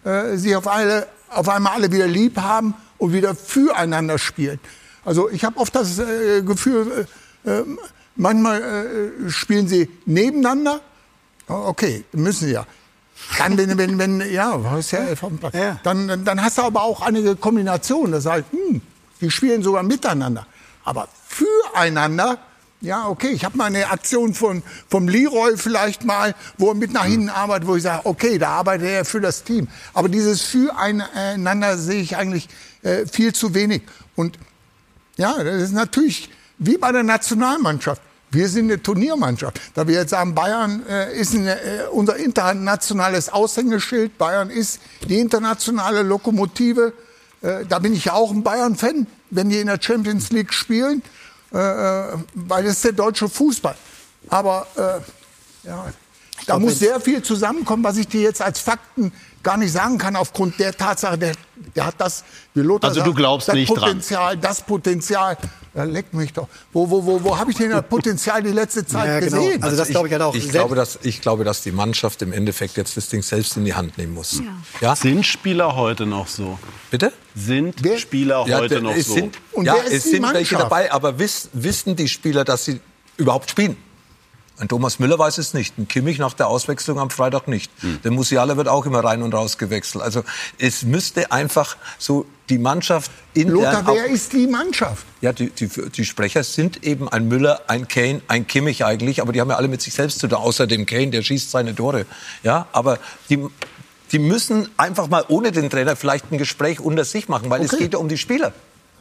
äh, sich auf, alle, auf einmal alle wieder lieb haben und wieder füreinander spielen. Also ich habe oft das äh, Gefühl, äh, äh manchmal äh, spielen sie nebeneinander. Okay, müssen sie ja. Dann, wenn, wenn, wenn ja, was ja, ja. Dann, dann hast du aber auch einige Kombinationen. Das heißt, hm, die spielen sogar miteinander. Aber füreinander Ja, okay, ich habe mal eine Aktion von vom Leroy vielleicht mal, wo er mit nach hinten arbeitet, wo ich sage, okay, da arbeitet er für das Team. Aber dieses Füreinander sehe ich eigentlich äh, viel zu wenig. Und ja, das ist natürlich wie bei der Nationalmannschaft. Wir sind eine Turniermannschaft. Da wir jetzt sagen, Bayern äh, ist eine, äh, unser internationales Aushängeschild, Bayern ist die internationale Lokomotive. Äh, da bin ich ja auch ein Bayern-Fan, wenn die in der Champions League spielen. Äh, äh, weil das ist der deutsche Fußball. Aber äh, ja, da muss sehr viel zusammenkommen, was ich dir jetzt als Fakten gar nicht sagen kann, aufgrund der Tatsache, der, der hat das, wie Lothar Also du sagt, glaubst das nicht dran. Potenzial, das Potenzial. Ja, leck mich doch. Wo, wo, wo, wo habe ich denn das Potenzial die letzte Zeit Ja, genau. gesehen? Also das glaube ich halt auch. Ich glaube, dass, ich glaube, dass die Mannschaft im Endeffekt jetzt das Ding selbst in die Hand nehmen muss. Ja? Sind Spieler heute noch so? Bitte? Sind Spieler Ja, heute noch es so? Sind, Und ja, wer ist es die sind welche Mannschaft? dabei, aber wiss, wissen die Spieler, dass sie überhaupt spielen? Ein Thomas Müller weiß es nicht. Ein Kimmich nach der Auswechslung am Freitag nicht. Hm. Der Musiala wird auch immer rein und raus gewechselt. Also es müsste einfach so die Mannschaft in Lothar, wer ist die Mannschaft? ja, die, die, die Sprecher sind eben ein Müller, ein Kane, ein Kimmich eigentlich, aber die haben ja alle mit sich selbst zu tun, außer dem Kane, der schießt seine Tore. Ja, aber die, die müssen einfach mal ohne den Trainer vielleicht ein Gespräch unter sich machen, weil es Okay. geht ja um die Spieler.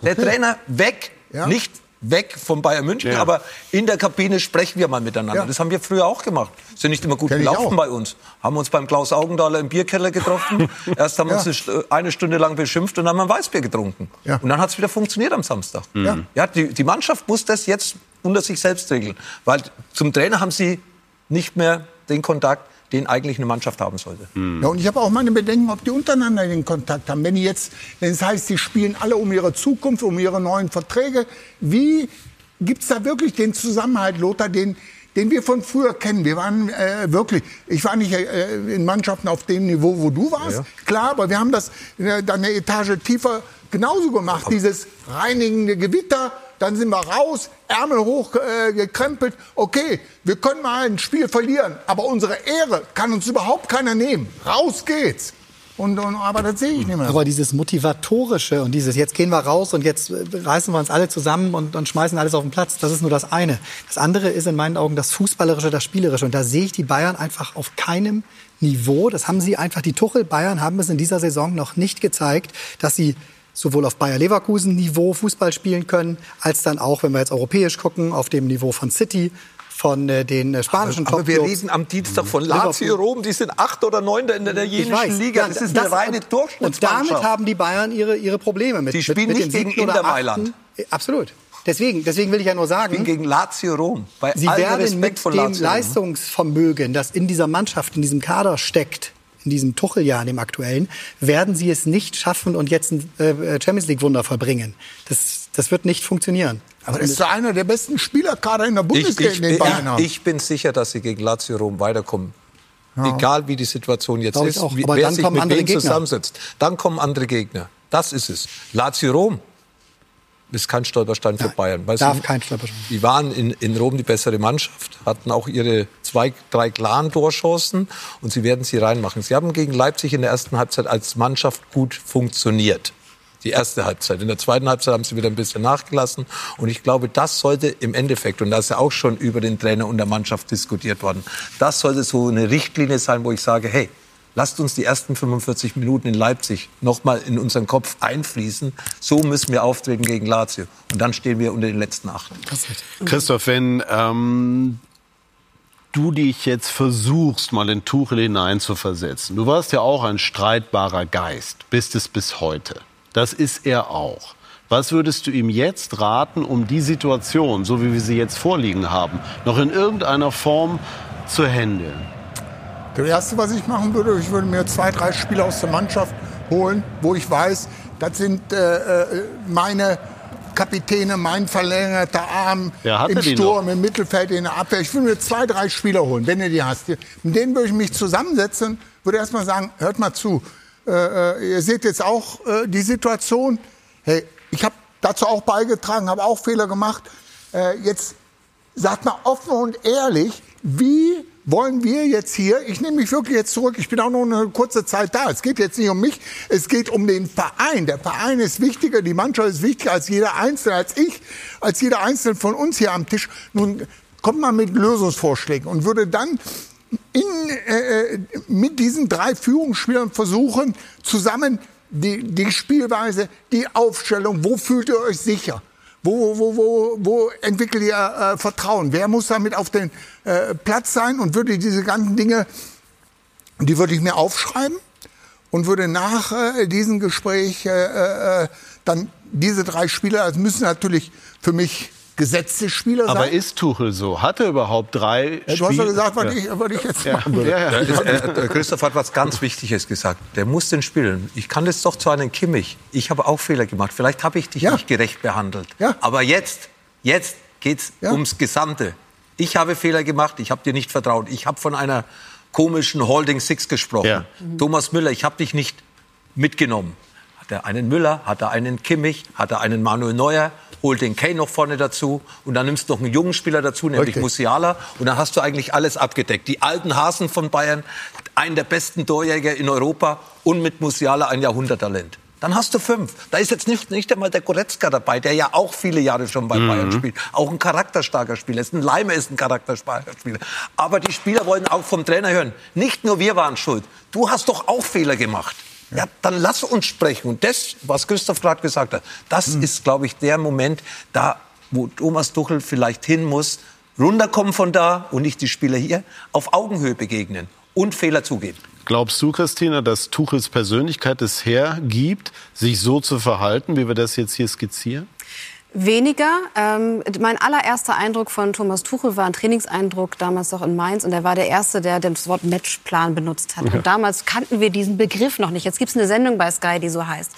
Der Trainer weg, Ja. nicht weg von Bayern München, Ja. aber in der Kabine sprechen wir mal miteinander. Ja. Das haben wir früher auch gemacht. Sind nicht immer gut Kenn gelaufen bei uns. Haben uns beim Klaus Augenthaler im Bierkeller getroffen. Erst haben wir Ja. uns eine St- eine Stunde lang beschimpft und dann haben wir ein Weißbier getrunken. Und dann hat es wieder funktioniert am Samstag. Ja. Ja, die, die Mannschaft muss das jetzt unter sich selbst regeln. Weil zum Trainer haben sie nicht mehr den Kontakt, den eigentlich eine Mannschaft haben sollte. Ja, und ich habe auch meine Bedenken, ob die untereinander den Kontakt haben. Wenn die jetzt, wenn es heißt, die spielen alle um ihre Zukunft, um ihre neuen Verträge, wie gibt's da wirklich den Zusammenhalt, Lothar, den, den wir von früher kennen? Wir waren äh, wirklich, ich war nicht äh, in Mannschaften auf dem Niveau, wo du warst, klar, aber wir haben das äh, dann eine Etage tiefer genauso gemacht, dieses reinigende Gewitter. Dann sind wir raus, Ärmel hoch äh. Okay, wir können mal ein Spiel verlieren, aber unsere Ehre kann uns überhaupt keiner nehmen. Raus geht's. Und, und, aber das sehe ich nicht mehr. Aber dieses Motivatorische und dieses, jetzt gehen wir raus und jetzt äh, reißen wir uns alle zusammen und, und schmeißen alles auf den Platz, das ist nur das eine. Das andere ist in meinen Augen das Fußballerische, das Spielerische. Und da sehe ich die Bayern einfach auf keinem Niveau. Das haben sie einfach, die Tuchel-Bayern haben es in dieser Saison noch nicht gezeigt, dass sie sowohl auf Bayer Leverkusen Niveau Fußball spielen können, als dann auch, wenn wir jetzt europäisch gucken, auf dem Niveau von City, von äh, den äh, spanischen Aber wir Topclubs. reden am Dienstag von Lazio. Rom, die sind Acht oder Neunter in der Ich italienischen. Liga. Ja, Das ist eine reine und, und Durchschnittsmannschaft. damit haben die Bayern ihre, ihre Probleme mit. Die spielen mit, mit nicht gegen Inter Mailand. Äh, Absolut. Deswegen, deswegen will ich ja nur sagen, gegen Lazio Rom. Bei sie werden Respekt mit dem. Leistungsvermögen, das in dieser Mannschaft, in diesem Kader steckt, in diesem Tucheljahr, in dem aktuellen, werden sie es nicht schaffen und jetzt ein äh, Champions League Wunder verbringen. Das, das wird nicht funktionieren. aber das ist doch einer der besten Spielerkader in der Ich, Bundesliga, ich, in den Bayern ich, ich bin sicher, dass sie gegen Lazio Rom weiterkommen. Egal wie die Situation jetzt ich ist, auch. wie, Aber wer dann sich kommen mit andere wem Gegner. zusammensetzt. Dann kommen andere Gegner. Das ist es. Lazio Rom ist kein Stolperstein für Bayern. Weil darf sie- kein Stolperstein. Die waren in, in Rom die bessere Mannschaft, hatten auch ihre zwei, drei klaren Torchancen und sie werden sie reinmachen. Sie haben gegen Leipzig in der ersten Halbzeit als Mannschaft gut funktioniert. Die erste Halbzeit. In der zweiten Halbzeit haben sie wieder ein bisschen nachgelassen. Und ich glaube, das sollte im Endeffekt, und da ist ja auch schon über den Trainer und der Mannschaft diskutiert worden, das sollte so eine Richtlinie sein, wo ich sage, hey, lasst uns die ersten 45 Minuten in Leipzig nochmal in unseren Kopf einfließen. So müssen wir auftreten gegen Lazio. Und dann stehen wir unter den letzten acht. Christoph, wenn ähm, du dich jetzt versuchst, mal in Tuchel hineinzuversetzen, du warst ja auch ein streitbarer Geist, bist es bis heute. Das ist er auch. Was würdest du ihm jetzt raten, um die Situation, so wie wir sie jetzt vorliegen haben, noch in irgendeiner Form zu handeln? Das Erste, was ich machen würde, ich würde mir zwei, drei Spieler aus der Mannschaft holen, wo ich weiß, das sind äh, äh, meine Kapitäne, mein verlängerter Arm Ja, im Sturm, im Mittelfeld, in der Abwehr. Ich würde mir zwei, drei Spieler holen, wenn du die hast. Mit denen würde ich mich zusammensetzen, würde erstmal sagen, hört mal zu, äh, äh, ihr seht jetzt auch äh, die Situation. Hey, ich habe dazu auch beigetragen, habe auch Fehler gemacht. Äh, jetzt sagt mal offen und ehrlich, wie wollen wir jetzt hier, ich nehme mich wirklich jetzt zurück, ich bin auch noch eine kurze Zeit da. Es geht jetzt nicht um mich, es geht um den Verein. Der Verein ist wichtiger, die Mannschaft ist wichtiger als jeder Einzelne, als ich, als jeder Einzelne von uns hier am Tisch. Nun kommt man mit Lösungsvorschlägen und würde dann in, äh, mit diesen drei Führungsspielern versuchen, zusammen die, die Spielweise, die Aufstellung, wo fühlt ihr euch sicher? Wo, wo, wo, wo entwickelt ihr äh, Vertrauen? Wer muss damit auf den äh, Platz sein? Und würde diese ganzen Dinge, die würde ich mir aufschreiben und würde nach äh, diesem Gespräch äh, äh, dann diese drei Spieler, das müssen natürlich für mich gesetzte Spieler Aber sein. ist Tuchel so? Hat er überhaupt drei Ja, du hast ja gesagt, was, Ja. ich, was ich jetzt Ja. machen würde. Ja, ist, äh, der Christoph hat was ganz Wichtiges gesagt. Der muss den spielen. Ich kann das doch zu einem Kimmich. Ich habe auch Fehler gemacht. Vielleicht habe ich dich nicht gerecht behandelt. Aber jetzt, jetzt geht's ums Gesamte. Ich habe Fehler gemacht. Ich habe dir nicht vertraut. Ich habe von einer komischen Holding Six gesprochen. Thomas Müller, ich habe dich nicht mitgenommen. Hat er einen Müller, hat er einen Kimmich, hat er einen Manuel Neuer, holt den Kane noch vorne dazu und dann nimmst du noch einen jungen Spieler dazu, nämlich Richtig. Musiala und dann hast du eigentlich alles abgedeckt. Die alten Hasen von Bayern, einen der besten Torjäger in Europa und mit Musiala ein Jahrhunderttalent. Dann hast du fünf. Da ist jetzt nicht, nicht einmal der Goretzka dabei, der ja auch viele Jahre schon bei Mhm. Bayern spielt. Auch ein charakterstarker Spieler. Ist ein Leimer ist ein charakterstarker Spieler. Aber die Spieler wollen auch vom Trainer hören. Nicht nur wir waren schuld. Du hast doch auch Fehler gemacht. Ja, dann lass uns sprechen. Und das, was Christoph gerade gesagt hat, das ist, glaube ich, der Moment, da, wo Thomas Tuchel vielleicht hin muss, runterkommen von da und nicht die Spieler hier auf Augenhöhe begegnen und Fehler zugeben. Glaubst du, Christina, dass Tuchels Persönlichkeit es hergibt, sich so zu verhalten, wie wir das jetzt hier skizzieren? Weniger. Ähm, mein allererster Eindruck von Thomas Tuchel war ein Trainingseindruck damals noch in Mainz. Und er war der Erste, der das Wort Matchplan benutzt hat. Ja. Und damals kannten wir diesen Begriff noch nicht. Jetzt gibt es eine Sendung bei Sky, die so heißt.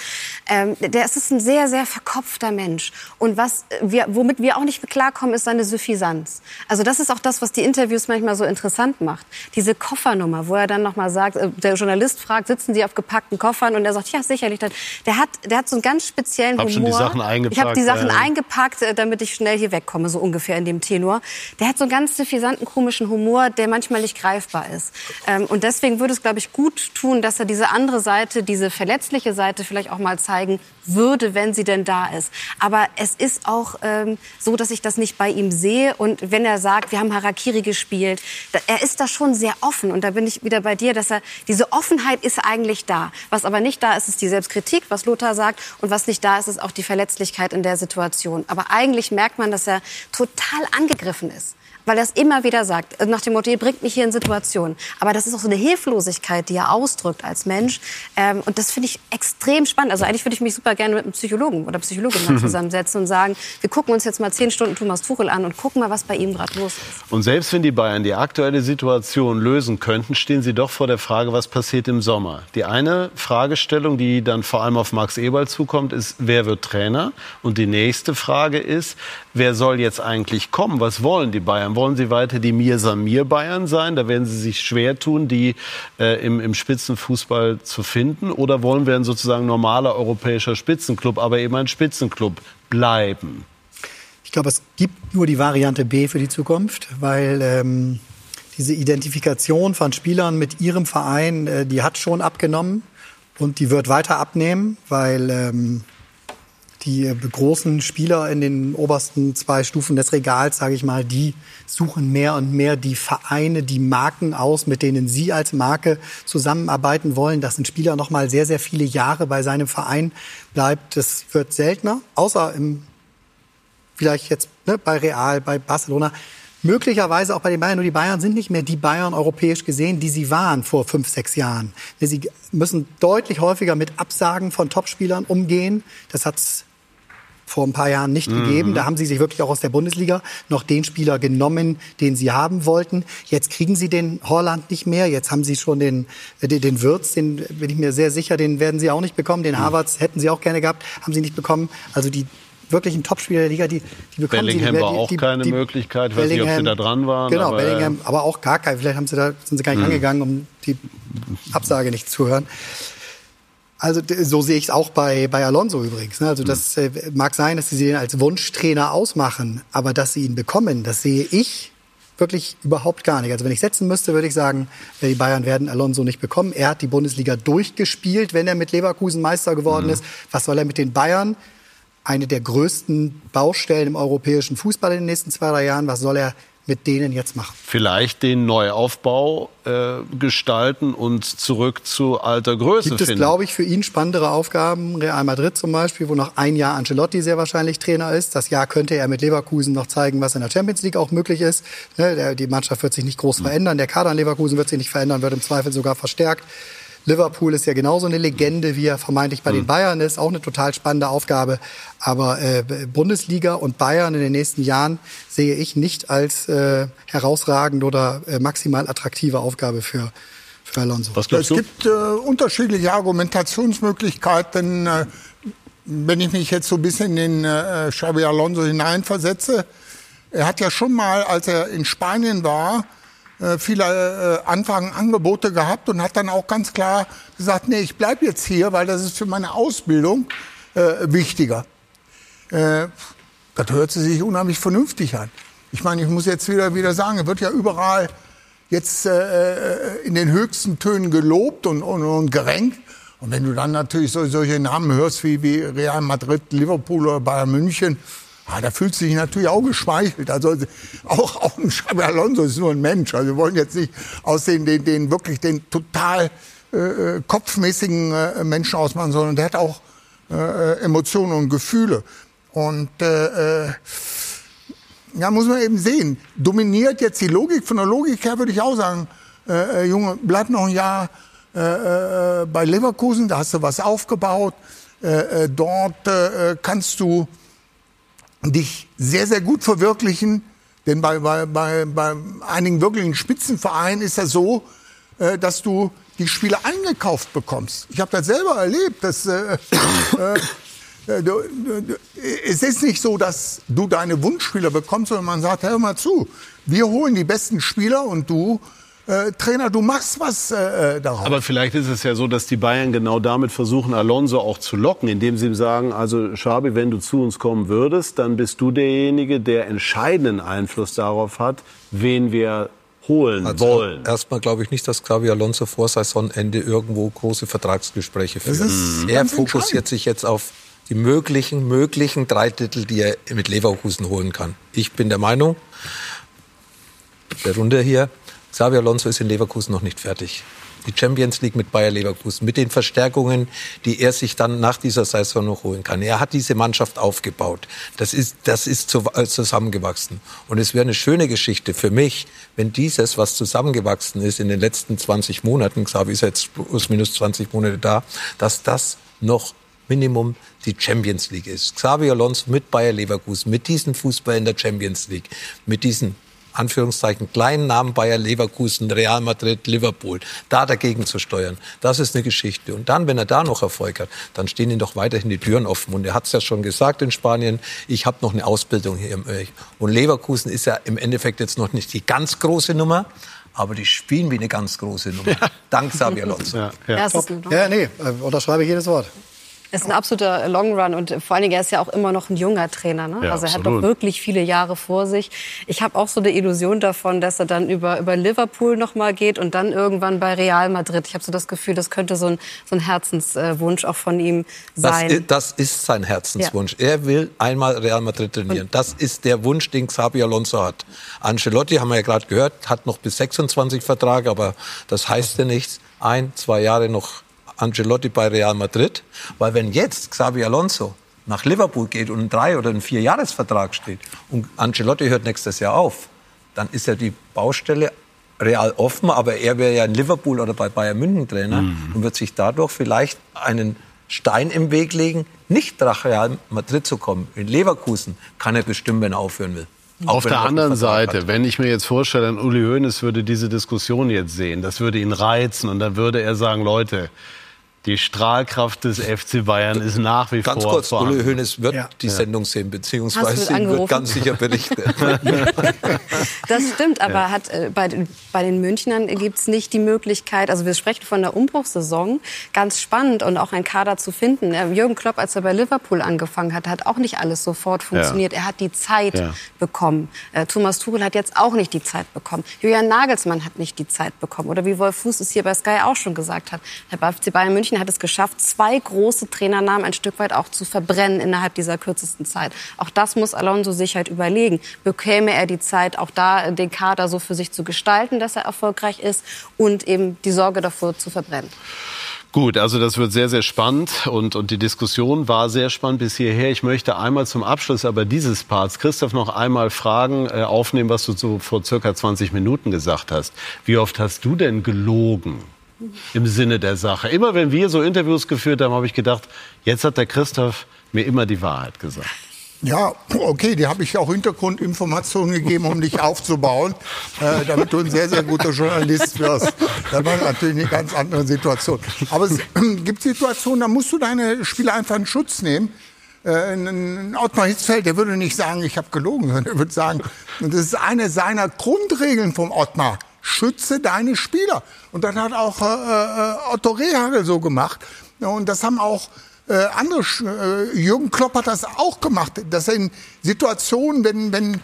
Ähm, der ist ein sehr, sehr verkopfter Mensch. Und was wir, womit wir auch nicht klarkommen, ist seine Suffisanz. Also das ist auch das, was die Interviews manchmal so interessant macht. Diese Koffernummer, wo er dann noch mal sagt, äh, der Journalist fragt, sitzen Sie auf gepackten Koffern? Und er sagt, ja, sicherlich. Der hat, der hat so einen ganz speziellen Hab Humor. schon die Sachen Ich habe die Sachen äh. Eingepackt, äh, damit ich schnell hier wegkomme, so ungefähr in dem Tenor. Der hat so einen ganz suffisanten, komischen Humor, der manchmal nicht greifbar ist. Ähm, und deswegen würde es, glaube ich, gut tun, dass er diese andere Seite, diese verletzliche Seite vielleicht auch mal zeigen würde, wenn sie denn da ist. Aber es ist auch ähm, so, dass ich das nicht bei ihm sehe. Und wenn er sagt, wir haben Harakiri gespielt, da, er ist da schon sehr offen. Und da bin ich wieder bei dir, dass er, diese Offenheit ist eigentlich da. Was aber nicht da ist, ist die Selbstkritik, was Lothar sagt. Und was nicht da ist, ist auch die Verletzlichkeit in der Situation. Aber eigentlich merkt man, dass er total angegriffen ist. Weil er es immer wieder sagt, äh, nach dem Motto, ihr bringt mich hier in Situationen. Aber das ist auch so eine Hilflosigkeit, die er ausdrückt als Mensch. Ähm, und das finde ich extrem spannend. Also eigentlich würde ich mich super gerne mit einem Psychologen oder Psychologin mal zusammensetzen und sagen, wir gucken uns jetzt mal zehn Stunden Thomas Tuchel an und gucken mal, was bei ihm gerade los ist. Und selbst wenn die Bayern die aktuelle Situation lösen könnten, stehen sie doch vor der Frage, was passiert im Sommer. Die eine Fragestellung, die dann vor allem auf Max Eberl zukommt, ist, wer wird Trainer? Und die nächste Frage ist, wer soll jetzt eigentlich kommen? Was wollen die Bayern? Wollen sie weiter die Mir-Samir-Bayern sein? Da werden sie sich schwer tun, die äh, im, im Spitzenfußball zu finden. Oder wollen wir ein sozusagen normaler europäischer Spitzenclub, aber eben ein Spitzenclub bleiben? Ich glaube, es gibt nur die Variante B für die Zukunft, weil ähm, diese Identifikation von Spielern mit ihrem Verein, äh, die hat schon abgenommen und die wird weiter abnehmen, weil ähm, die äh, großen Spieler in den obersten zwei Stufen des Regals, sage ich mal, die suchen mehr und mehr die Vereine, die Marken aus, mit denen sie als Marke zusammenarbeiten wollen. Dass ein Spieler noch mal sehr, sehr viele Jahre bei seinem Verein bleibt, das wird seltener, außer im vielleicht jetzt ne, bei Real, bei Barcelona, möglicherweise auch bei den Bayern. Nur die Bayern sind nicht mehr die Bayern europäisch gesehen, die sie waren vor fünf, sechs Jahren. Sie müssen deutlich häufiger mit Absagen von Topspielern umgehen. Das hat's vor ein paar Jahren nicht Mhm. gegeben. Da haben sie sich wirklich auch aus der Bundesliga noch den Spieler genommen, den sie haben wollten. Jetzt kriegen sie den Holland nicht mehr. Jetzt haben sie schon den, äh, den, den Wirtz, den bin ich mir sehr sicher, den werden sie auch nicht bekommen. Den Havertz hätten sie auch gerne gehabt, haben sie nicht bekommen. Also die wirklichen Topspieler der Liga, die, die bekommen Bellingham sie nicht mehr. war auch die, keine die, Möglichkeit. Ich weiß nicht, ob sie da dran waren. Genau, aber, äh, Bellingham, aber auch gar kein. Vielleicht haben sie da, sind sie gar nicht Mhm. angegangen, um die Absage nicht zu hören. Also so sehe ich es auch bei, bei Alonso übrigens. ne? Also das äh, mag sein, dass sie den als Wunschtrainer ausmachen, aber dass sie ihn bekommen, das sehe ich wirklich überhaupt gar nicht. Also wenn ich setzen müsste, würde ich sagen, äh, die Bayern werden Alonso nicht bekommen. Er hat die Bundesliga durchgespielt, wenn er mit Leverkusen Meister geworden mhm. ist. Was soll er mit den Bayern? Eine der größten Baustellen im europäischen Fußball in den nächsten zwei, drei Jahren. Was soll er mit denen jetzt machen? Vielleicht den Neuaufbau äh, gestalten und zurück zu alter Größe Gibt es, glaube ich, für ihn spannendere Aufgaben. Real Madrid zum Beispiel, wo noch ein Jahr Ancelotti sehr wahrscheinlich Trainer ist. Das Jahr könnte er mit Leverkusen noch zeigen, was in der Champions League auch möglich ist. Ne, der, die Mannschaft wird sich nicht groß mhm. verändern. Der Kader in Leverkusen wird sich nicht verändern, wird im Zweifel sogar verstärkt. Liverpool ist ja genauso eine Legende, wie er vermeintlich bei mhm. den Bayern ist. Auch eine total spannende Aufgabe. Aber äh, Bundesliga und Bayern in den nächsten Jahren sehe ich nicht als äh, herausragend oder äh, maximal attraktive Aufgabe für, für Alonso. Was es gibt äh, unterschiedliche Argumentationsmöglichkeiten. Äh, wenn ich mich jetzt so ein bisschen in äh, Xabi Alonso hineinversetze, er hat ja schon mal, als er in Spanien war, äh, viele äh, Anfragen, Angebote gehabt und hat dann auch ganz klar gesagt, nee, ich bleibe jetzt hier, weil das ist für meine Ausbildung äh, wichtiger. Äh, das hört sich unheimlich vernünftig an. Ich meine, ich muss jetzt wieder, wieder sagen, es wird ja überall jetzt äh, in den höchsten Tönen gelobt und, und, und gerenkt. Und wenn du dann natürlich so, solche Namen hörst wie, wie Real Madrid, Liverpool oder Bayern München, Ah, da fühlt sich natürlich auch geschmeichelt. Also auch, auch ein Xabi Alonso ist nur ein Mensch. Also wir wollen jetzt nicht aus den, den, den wirklich den total äh, äh kopfmäßigen äh, Menschen ausmachen, sondern der hat auch äh, Emotionen und Gefühle. Und äh, äh, ja, muss man eben sehen. Dominiert jetzt die Logik? Von der Logik her würde ich auch sagen, äh, Junge, bleib noch ein Jahr äh, bei Leverkusen, da hast du was aufgebaut. Äh, dort äh, kannst du dich sehr, sehr gut verwirklichen. Denn bei, bei, bei, bei einigen wirklichen Spitzenvereinen ist das so, äh, dass du die Spiele eingekauft bekommst. Ich habe das selber erlebt. Dass, äh, äh, du, du, es ist nicht so, dass du deine Wunschspieler bekommst, sondern man sagt, hör mal zu, wir holen die besten Spieler und du äh, Trainer, du machst was äh, äh, daraus. Aber vielleicht ist es ja so, dass die Bayern genau damit versuchen, Alonso auch zu locken, indem sie ihm sagen, also Schabi, wenn du zu uns kommen würdest, dann bist du derjenige, der entscheidenden Einfluss darauf hat, wen wir holen also wollen. Erstmal glaube ich nicht, dass Xavi Alonso vor Saisonende irgendwo große Vertragsgespräche führt. Er fokussiert sich jetzt auf die möglichen, möglichen drei Titel, die er mit Leverkusen holen kann. Ich bin der Meinung, der Runde hier, Xavi Alonso ist in Leverkusen noch nicht fertig. Die Champions League mit Bayer Leverkusen, mit den Verstärkungen, die er sich dann nach dieser Saison noch holen kann. Er hat diese Mannschaft aufgebaut. Das ist, das ist äh, zusammengewachsen. Und es wäre eine schöne Geschichte für mich, wenn dieses, was zusammengewachsen ist in den letzten 20 Monaten, Xavi ist jetzt plus minus 20 Monate da, dass das noch Minimum die Champions League ist. Xavi Alonso mit Bayer Leverkusen, mit diesem Fußball in der Champions League, mit diesen Anführungszeichen kleinen Namen Bayer Leverkusen, Real Madrid, Liverpool, da dagegen zu steuern. Das ist eine Geschichte. Und dann, wenn er da noch Erfolg hat, dann stehen ihm doch weiterhin die Türen offen. Und er hat es ja schon gesagt in Spanien, ich habe noch eine Ausbildung hier im Öch. Und Leverkusen ist ja im Endeffekt jetzt noch nicht die ganz große Nummer, aber die spielen wie eine ganz große Nummer. Ja. Dank Xabi Alonso. Ja, ja. ja, nee, äh, unterschreibe ich jedes Wort. Es ist ein absoluter Long Run und vor allen Dingen, er ist ja auch immer noch ein junger Trainer. Ne? Ja, also er absolut. hat doch wirklich viele Jahre vor sich. Ich habe auch so eine Illusion davon, dass er dann über, über Liverpool noch mal geht und dann irgendwann bei Real Madrid. Ich habe so das Gefühl, das könnte so ein, so ein Herzenswunsch auch von ihm sein. Das ist, das ist sein Herzenswunsch. Ja. Er will einmal Real Madrid trainieren. Und das ist der Wunsch, den Xabi Alonso hat. Ancelotti, haben wir ja gerade gehört, hat noch bis 26 Vertrag, aber das heißt ja nichts. Ein, zwei Jahre noch Ancelotti bei Real Madrid. Weil wenn jetzt Xavi Alonso nach Liverpool geht und ein drei oder ein vier Jahresvertrag steht und Ancelotti hört nächstes Jahr auf, dann ist ja die Baustelle real offen, aber er wäre ja in Liverpool oder bei Bayern München Trainer mhm. und wird sich dadurch vielleicht einen Stein im Weg legen, nicht nach Real Madrid zu kommen. In Leverkusen kann er bestimmen, wenn er aufhören will. Auf der anderen Seite, hat. wenn ich mir jetzt vorstelle, Uli Hoeneß würde diese Diskussion jetzt sehen, das würde ihn reizen und dann würde er sagen, Leute, Die Strahlkraft des FC Bayern ist nach wie Ganz vor kurz, vorhanden. Ule Hoeneß wird Ja. die Ja. Sendung sehen, beziehungsweise ihn wird ganz sicher berichten. Das stimmt, aber hat, äh, bei, den- bei den Münchnern gibt es nicht die Möglichkeit, also wir sprechen von der Umbruchssaison, ganz spannend und auch ein Kader zu finden. Äh, Jürgen Klopp, als er bei Liverpool angefangen hat, hat auch nicht alles sofort funktioniert. Er hat die Zeit Ja. bekommen. Äh, Thomas Tuchel hat jetzt auch nicht die Zeit bekommen. Julian Nagelsmann hat nicht die Zeit bekommen. Oder wie Wolf Fuß es hier bei Sky auch schon gesagt hat. Der FC Bayern München hat es geschafft, zwei große Trainernamen ein Stück weit auch zu verbrennen innerhalb dieser kürzesten Zeit. Auch das muss Alonso sich halt überlegen. Bekäme er die Zeit, auch da den Kader so für sich zu gestalten, dass er erfolgreich ist und eben die Sorge davor zu verbrennen. Gut, also das wird sehr, sehr spannend und, und die Diskussion war sehr spannend bis hierher. Ich möchte einmal zum Abschluss aber dieses Parts Christoph noch einmal fragen, äh, aufnehmen, was du so vor circa 20 Minuten gesagt hast. Wie oft hast du denn gelogen? Im Sinne der Sache. Immer wenn wir so Interviews geführt haben, habe ich gedacht, jetzt hat der Christoph mir immer die Wahrheit gesagt. Ja, okay, die habe ich auch Hintergrundinformationen gegeben, um dich aufzubauen, äh, damit du ein sehr, sehr guter Journalist wirst. Das war natürlich eine ganz andere Situation. Aber es gibt Situationen, da musst du deine Spieler einfach in Schutz nehmen. Äh, ein Ottmar Hitzfeld, der würde nicht sagen, ich habe gelogen, sondern er würde sagen, das ist eine seiner Grundregeln vom Ottmar. Schütze deine Spieler. Und das hat auch äh, äh, Otto Rehagel so gemacht. Und das haben auch äh, andere, äh, Jürgen Klopp hat das auch gemacht, dass er in Situationen, wenn, wenn,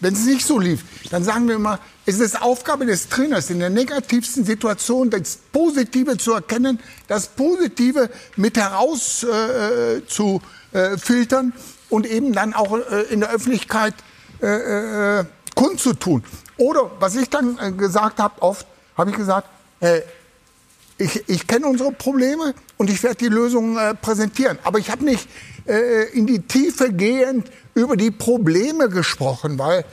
wenn es nicht so lief, dann sagen wir immer, es ist Aufgabe des Trainers, in der negativsten Situation das Positive zu erkennen, das Positive mit heraus äh, zu äh, filtern und eben dann auch äh, in der Öffentlichkeit äh, äh, kundzutun. Oder was ich dann äh, gesagt habe, oft habe ich gesagt, äh, ich, ich kenne unsere Probleme und ich werde die Lösungen äh, präsentieren. Aber ich habe nicht äh, in die Tiefe gehend über die Probleme gesprochen, weil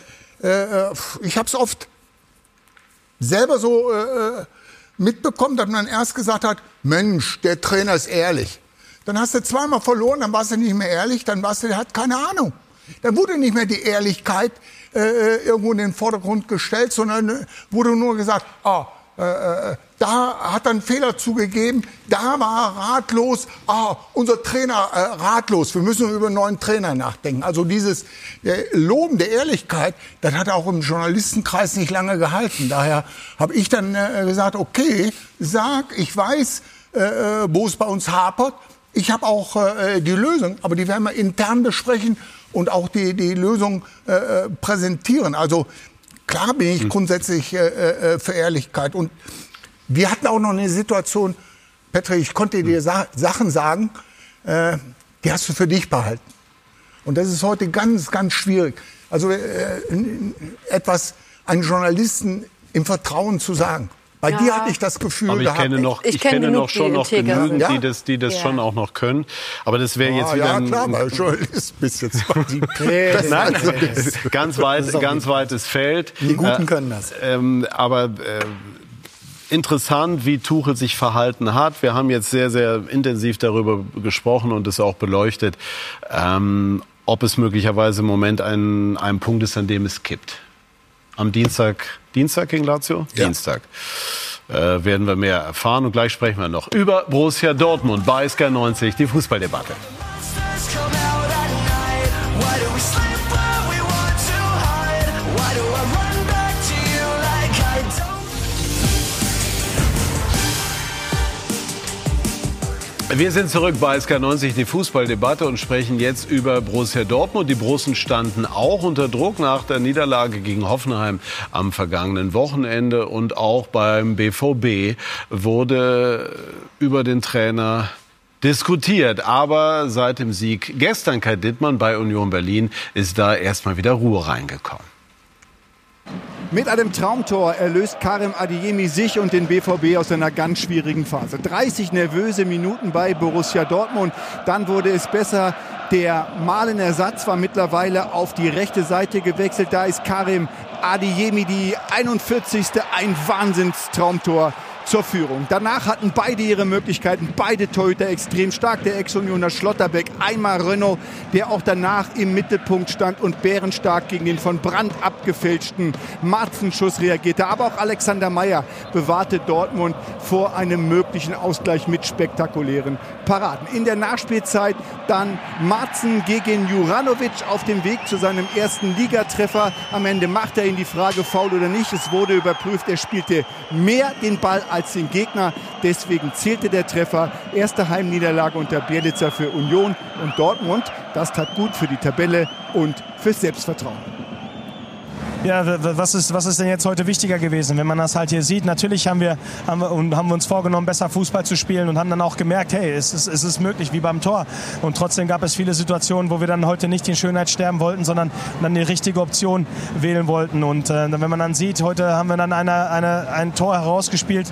äh, ich habe es oft selber so äh, mitbekommen, dass man erst gesagt hat, Mensch, der Trainer ist ehrlich. Dann hast du zweimal verloren, dann warst du nicht mehr ehrlich, dann warst du, der hat keine Ahnung. Dann wurde nicht mehr die Ehrlichkeit äh, irgendwo in den Vordergrund gestellt, sondern äh, wurde nur gesagt, ah, äh, äh, da hat er einen Fehler zugegeben, da war er ratlos, ah, unser Trainer äh, ratlos, wir müssen über einen neuen Trainer nachdenken. Also dieses äh, Loben der Ehrlichkeit, das hat auch im Journalistenkreis nicht lange gehalten. Daher habe ich dann äh, gesagt, okay, sag, ich weiß, äh, äh, wo es bei uns hapert, ich habe auch äh, die Lösung, aber die werden wir intern besprechen und auch die, die Lösung äh, äh, präsentieren. Also klar bin ich grundsätzlich äh, äh, für Ehrlichkeit. Und wir hatten auch noch eine Situation, Petri, ich konnte dir Sa Sachen sagen, äh, die hast du für dich behalten. Und das ist heute ganz, ganz schwierig. Also äh, etwas einen Journalisten im Vertrauen zu sagen. Bei Ja. dir hatte ich das Gefühl Aber ich gehabt, kenne noch, Ich ich, kenn kenne noch schon die noch genügend, sind. die Ja? das, die das Ja. schon auch noch können. Aber das wäre jetzt Ah, wieder ja, ein, klar, ein weil Journalist bist jetzt quasi. Nein, Also, ganz weit, ganz weites Feld. Die Guten Äh, können das. Ähm, aber äh, interessant, wie Tuchel sich verhalten hat. Wir haben jetzt sehr, sehr intensiv darüber gesprochen und es auch beleuchtet, ähm, ob es möglicherweise im Moment ein, ein Punkt ist, an dem es kippt. Am Dienstag, Dienstag gegen Lazio? Dienstag. Äh, werden wir mehr erfahren und gleich sprechen wir noch über Borussia Dortmund bei SK90, die Fußballdebatte. Wir sind zurück bei SK90, die Fußballdebatte und sprechen jetzt über Borussia Dortmund. Die Borussen standen auch unter Druck nach der Niederlage gegen Hoffenheim am vergangenen Wochenende und auch beim BVB wurde über den Trainer diskutiert. Aber seit dem Sieg gestern Kai Dittmann bei Union Berlin ist da erstmal wieder Ruhe reingekommen. Mit einem Traumtor erlöst Karim Adeyemi sich und den BVB aus einer ganz schwierigen Phase. 30 nervöse Minuten bei Borussia Dortmund. Dann wurde es besser. Der Malenersatz war mittlerweile auf die rechte Seite gewechselt. Da ist Karim Adeyemi die 41. Ein Wahnsinnstraumtor zur Führung. Danach hatten beide ihre Möglichkeiten, beide Torhüter extrem stark. Der Ex-Unioner Schlotterbeck, einmal Renault, der auch danach im Mittelpunkt stand und bärenstark gegen den von Brand abgefälschten Marzenschuss reagierte. Aber auch Alexander Meyer bewahrte Dortmund vor einem möglichen Ausgleich mit spektakulären Paraden. In der Nachspielzeit dann Marzen gegen Juranovic auf dem Weg zu seinem ersten Ligatreffer. Am Ende macht er ihn die Frage faul oder nicht. Es wurde überprüft. Er spielte mehr den Ball als den Gegner. Deswegen zählte der Treffer. Erste Heimniederlage unter Bielitzer für Union und Dortmund. Das tat gut für die Tabelle und fürs Selbstvertrauen. Ja, was ist, was ist denn jetzt heute wichtiger gewesen, wenn man das halt hier sieht? Natürlich haben wir, haben wir, haben wir uns vorgenommen, besser Fußball zu spielen und haben dann auch gemerkt, hey, es ist, es ist möglich, wie beim Tor. Und trotzdem gab es viele Situationen, wo wir dann heute nicht den Schönheit sterben wollten, sondern dann die richtige Option wählen wollten. Und äh, wenn man dann sieht, heute haben wir dann eine, eine, ein Tor herausgespielt,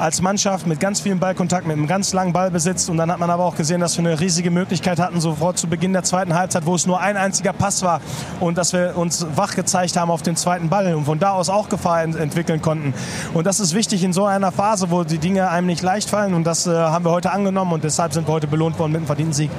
als Mannschaft mit ganz vielen Ballkontakt, mit einem ganz langen Ballbesitz. Und dann hat man aber auch gesehen, dass wir eine riesige Möglichkeit hatten, sofort zu Beginn der zweiten Halbzeit, wo es nur ein einziger Pass war und dass wir uns wach gezeigt haben auf den zweiten Ball und von da aus auch Gefahr ent entwickeln konnten. Und das ist wichtig in so einer Phase, wo die Dinge einem nicht leicht fallen. Und das äh, haben wir heute angenommen und deshalb sind wir heute belohnt worden mit einem verdienten Sieg.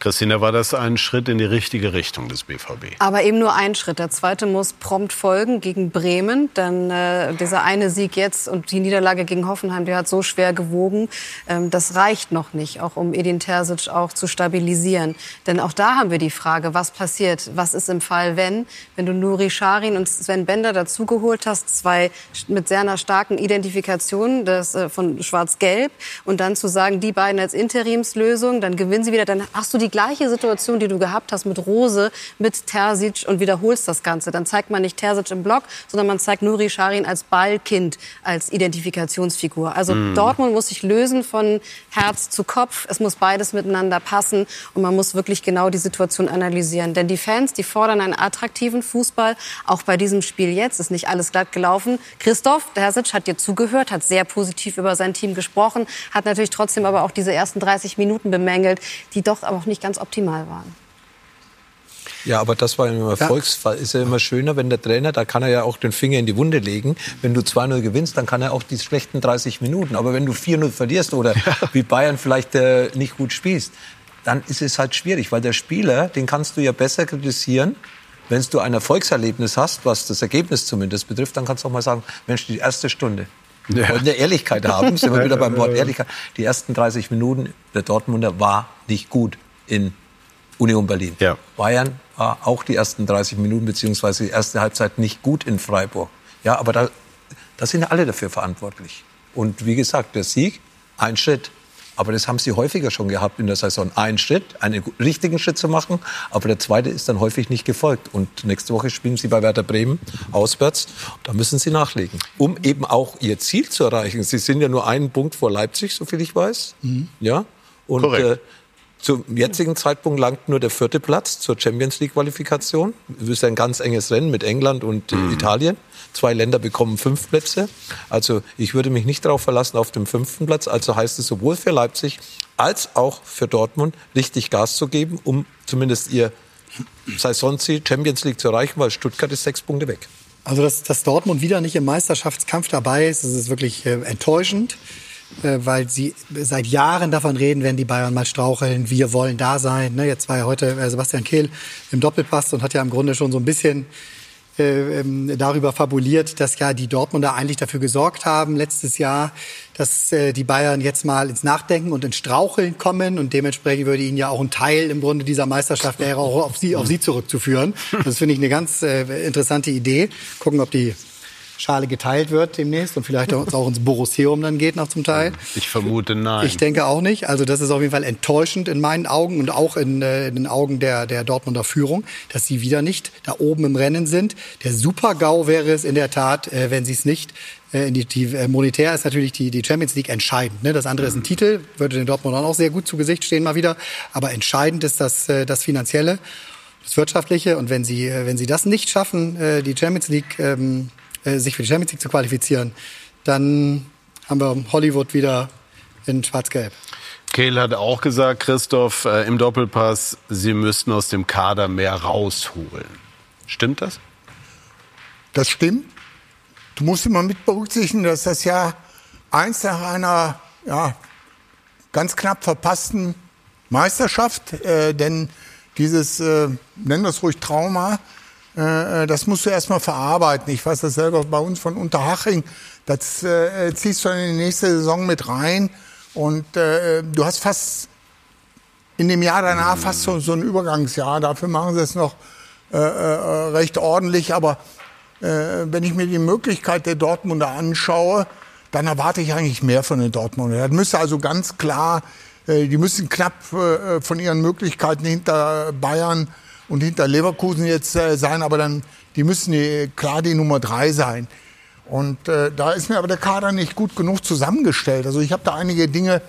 Christina, war das ein Schritt in die richtige Richtung des BVB? Aber eben nur ein Schritt. Der zweite muss prompt folgen gegen Bremen. Denn äh, dieser eine Sieg jetzt und die Niederlage gegen Hoffenheim, die hat so schwer gewogen. Ähm, das reicht noch nicht, auch um Edin Terzic auch zu stabilisieren. Denn auch da haben wir die Frage, was passiert? Was ist im Fall, wenn? Wenn du Nuri Sarin und Sven Bender dazugeholt hast, zwei mit sehr einer starken Identifikation das, äh, von Schwarz-Gelb und dann zu sagen, die beiden als Interimslösung, dann gewinnen sie wieder, dann hast du die gleiche Situation, die du gehabt hast mit Rose, mit Terzic und wiederholst das Ganze. Dann zeigt man nicht Terzic im Block, sondern man zeigt Nuri Sarin als Ballkind, als Identifikationsfigur. Also mm. Dortmund muss sich lösen von Herz zu Kopf. Es muss beides miteinander passen und man muss wirklich genau die Situation analysieren. Denn die Fans, die fordern einen attraktiven Fußball. Auch bei diesem Spiel jetzt ist nicht alles glatt gelaufen. Christoph Terzic hat dir zugehört, hat sehr positiv über sein Team gesprochen, hat natürlich trotzdem aber auch diese ersten 30 Minuten bemängelt, die doch aber auch nicht nicht ganz optimal waren. Ja, aber das war im Erfolgsfall. Ist ja immer schöner, wenn der Trainer, da kann er ja auch den Finger in die Wunde legen. Wenn du 2-0 gewinnst, dann kann er auch die schlechten 30 Minuten. Aber wenn du 4-0 verlierst oder ja. wie Bayern vielleicht äh, nicht gut spielst, dann ist es halt schwierig, weil der Spieler, den kannst du ja besser kritisieren. Wenn du ein Erfolgserlebnis hast, was das Ergebnis zumindest betrifft, dann kannst du auch mal sagen, Mensch, die erste Stunde, wir ja. wollen ja Ehrlichkeit haben, sind wir wieder beim Wort Ehrlichkeit. Die ersten 30 Minuten der Dortmunder war nicht gut in Union Berlin. Ja. Bayern war auch die ersten 30 Minuten beziehungsweise die erste Halbzeit nicht gut in Freiburg. Ja, aber da, da sind ja alle dafür verantwortlich. Und wie gesagt, der Sieg, ein Schritt. Aber das haben sie häufiger schon gehabt in der Saison. Ein Schritt, einen richtigen Schritt zu machen. Aber der zweite ist dann häufig nicht gefolgt. Und nächste Woche spielen sie bei Werder Bremen auswärts. Da müssen sie nachlegen, um eben auch ihr Ziel zu erreichen. Sie sind ja nur einen Punkt vor Leipzig, soviel ich weiß. Mhm. Ja. Und Korrekt. Äh, zum jetzigen Zeitpunkt langt nur der vierte Platz zur Champions League Qualifikation. Es ist ein ganz enges Rennen mit England und mhm. Italien. Zwei Länder bekommen fünf Plätze. Also ich würde mich nicht darauf verlassen auf dem fünften Platz. Also heißt es sowohl für Leipzig als auch für Dortmund richtig Gas zu geben, um zumindest ihr Saisonziel Champions League zu erreichen, weil Stuttgart ist sechs Punkte weg. Also dass, dass Dortmund wieder nicht im Meisterschaftskampf dabei ist, das ist wirklich äh, enttäuschend. Äh, weil sie seit Jahren davon reden, wenn die Bayern mal straucheln, wir wollen da sein. Ne, jetzt war ja heute äh, Sebastian Kehl im Doppelpass und hat ja im Grunde schon so ein bisschen äh, ähm, darüber fabuliert, dass ja die Dortmunder eigentlich dafür gesorgt haben letztes Jahr, dass die Bayern jetzt mal ins Nachdenken und ins Straucheln kommen und dementsprechend würde ihnen ja auch ein Teil im Grunde dieser Meisterschaft wäre auch auf sie, auf sie zurückzuführen. Das finde ich eine ganz interessante Idee. Gucken, ob die Schale geteilt wird demnächst und vielleicht auch ins Borosseum dann geht noch zum Teil. Ich vermute nein. Ich denke auch nicht. Also das ist auf jeden Fall enttäuschend in meinen Augen und auch in, äh, in den Augen der, der Dortmunder Führung, dass sie wieder nicht da oben im Rennen sind. Der Super-GAU wäre es in der Tat, äh, wenn sie es nicht äh, die, die äh, monetär ist natürlich die, die Champions League entscheidend. Ne? Das andere ist ein Titel, würde den Dortmundern auch sehr gut zu Gesicht stehen mal wieder. Aber entscheidend ist das, äh, das Finanzielle, das Wirtschaftliche. Und wenn sie, wenn sie das nicht schaffen, die Champions League ähm, äh, sich für die Champions League zu qualifizieren, dann haben wir Hollywood wieder in Schwarz-Gelb. Kehl hat auch gesagt, Christoph, äh, im Doppelpass, sie müssten aus dem Kader mehr rausholen. Stimmt das? Das stimmt. Du musst immer mit berücksichtigen, dass das ja eins nach einer ja, ganz knapp verpassten Meisterschaft, äh, denn dieses, äh, nennen wir es ruhig Trauma, äh, das musst du erstmal verarbeiten. Ich weiß das selber bei uns von Unterhaching, das äh, ziehst du in die nächste Saison mit rein und äh, du hast fast in dem Jahr danach fast so, so ein Übergangsjahr. Dafür machen sie es noch äh, äh, recht ordentlich, aber äh, wenn ich mir die Möglichkeit der Dortmunder anschaue, dann erwarte ich eigentlich mehr von den Dortmunder. Das müsste also ganz klar, äh, die müssen knapp äh, von ihren Möglichkeiten hinter Bayern und hinter Leverkusen jetzt äh, sein, aber dann, die müssen die, klar die Nummer drei sein. Und äh, da ist mir aber der Kader nicht gut genug zusammengestellt. Also ich habe da einige Dinge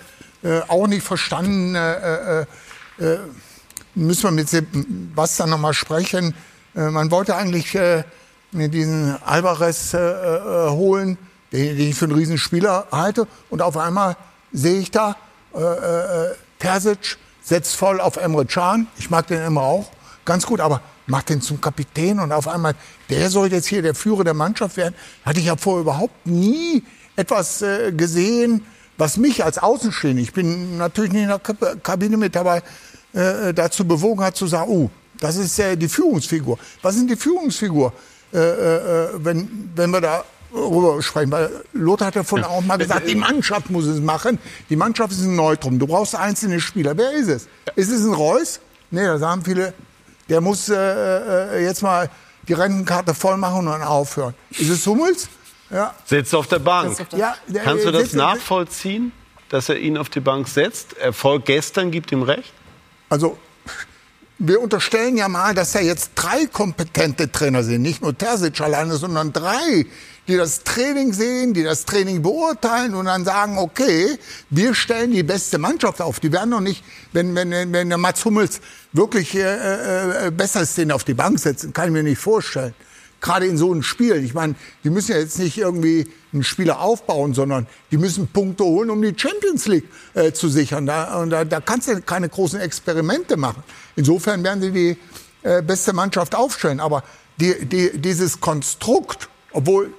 äh, auch nicht verstanden. Äh, äh, äh, müssen wir mit dann nochmal sprechen. Äh, man wollte eigentlich diesen Alvarez holen, den, den ich für einen Riesenspieler halte. Und auf einmal sehe ich da, Terzic setzt voll auf Emre Can. Ich mag den immer auch ganz gut, aber macht den zum Kapitän und auf einmal, der soll jetzt hier der Führer der Mannschaft werden. Hatte ich ja vorher überhaupt nie etwas äh, gesehen, was mich als Außenstehender, ich bin natürlich nicht in der Kabine mit dabei, äh, dazu bewogen hat zu sagen, oh, das ist äh, die Führungsfigur. Was ist die Führungsfigur, äh, äh, wenn, wenn wir da darüber sprechen? Weil Lothar hat ja vorhin auch mal gesagt, die Mannschaft muss es machen. Die Mannschaft ist ein Neutrum. Du brauchst einzelne Spieler. Wer ist es? Ist es ein Reus? Nee, da sagen viele, der muss äh, äh, jetzt mal die Rentenkarte voll machen und dann aufhören. Ist es Hummels? Ja. Sitzt auf der Bank. Auf der ja, der, Kannst du das nachvollziehen, dass er ihn auf die Bank setzt? Erfolg gestern gibt ihm recht? Also wir unterstellen ja mal, dass ja jetzt drei kompetente Trainer sind, nicht nur Terzic alleine, sondern drei, die das Training sehen, die das Training beurteilen und dann sagen, okay, wir stellen die beste Mannschaft auf. Die werden doch nicht, wenn, wenn, wenn der Mats Hummels wirklich äh, äh, besser ist, den auf die Bank setzen, kann ich mir nicht vorstellen gerade in so einem Spiel. Ich meine, die müssen ja jetzt nicht irgendwie einen Spieler aufbauen, sondern die müssen Punkte holen, um die Champions League äh, zu sichern. Da, und da, da kannst du keine großen Experimente machen. Insofern werden sie die äh, beste Mannschaft aufstellen. Aber die, die, dieses Konstrukt, obwohl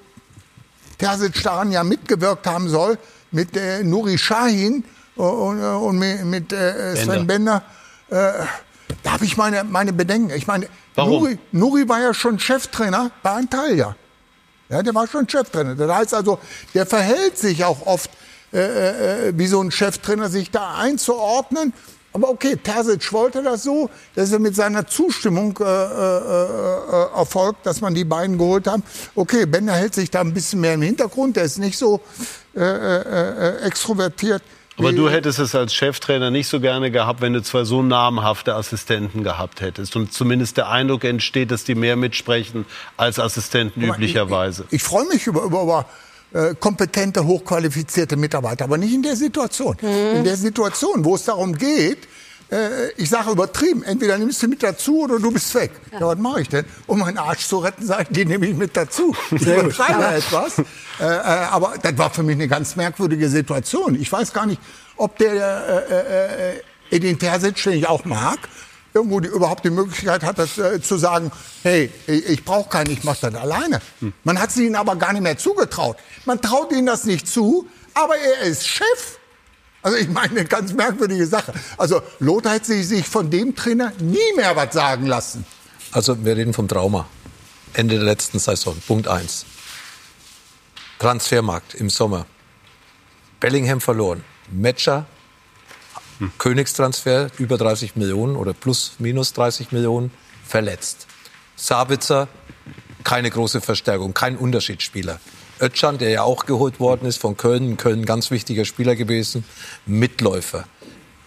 Terzic daran ja mitgewirkt haben soll, mit äh, Nuri Shahin und, und mit äh, Sven Bender, Bender äh, da habe ich meine, meine Bedenken. Ich meine, Warum? Nuri, Nuri war ja schon Cheftrainer bei Antalya. Ja, der war schon Cheftrainer. Das heißt also, der verhält sich auch oft äh, äh, wie so ein Cheftrainer, sich da einzuordnen. Aber okay, Terzic wollte das so, dass er mit seiner Zustimmung äh, äh, äh, erfolgt, dass man die beiden geholt haben. Okay, Bender hält sich da ein bisschen mehr im Hintergrund, der ist nicht so äh, äh, extrovertiert. Aber du hättest es als Cheftrainer nicht so gerne gehabt, wenn du zwei so namhafte Assistenten gehabt hättest. Und zumindest der Eindruck entsteht, dass die mehr mitsprechen als Assistenten üblicherweise. Ich, ich, ich freue mich über, über, über äh, kompetente, hochqualifizierte Mitarbeiter, aber nicht in der Situation. Mhm. In der Situation, wo es darum geht, äh, ich sage übertrieben, entweder nimmst du mit dazu oder du bist weg. Ja, ja was mache ich denn? Um meinen Arsch zu retten, sage ich, die nehme ich mit dazu. Ich übertreibe etwas. Äh, äh, aber das war für mich eine ganz merkwürdige Situation. Ich weiß gar nicht, ob der äh, äh, Edin Terzic, den ich auch mag, irgendwo die, überhaupt die Möglichkeit hat, das, äh, zu sagen, hey, ich, ich brauche keinen, ich mache das alleine. Hm. Man hat es ihnen aber gar nicht mehr zugetraut. Man traut ihnen das nicht zu, aber er ist Chef. Also ich meine, eine ganz merkwürdige Sache. Also Lothar hat sich von dem Trainer nie mehr was sagen lassen. Also wir reden vom Trauma. Ende der letzten Saison. Punkt 1. Transfermarkt im Sommer. Bellingham verloren. Metscher, Königstransfer, über 30 Millionen oder plus minus 30 Millionen, verletzt. Sabitzer, keine große Verstärkung, kein Unterschiedsspieler. Özcan, der ja auch geholt worden ist von Köln, Köln ganz wichtiger Spieler gewesen, Mitläufer.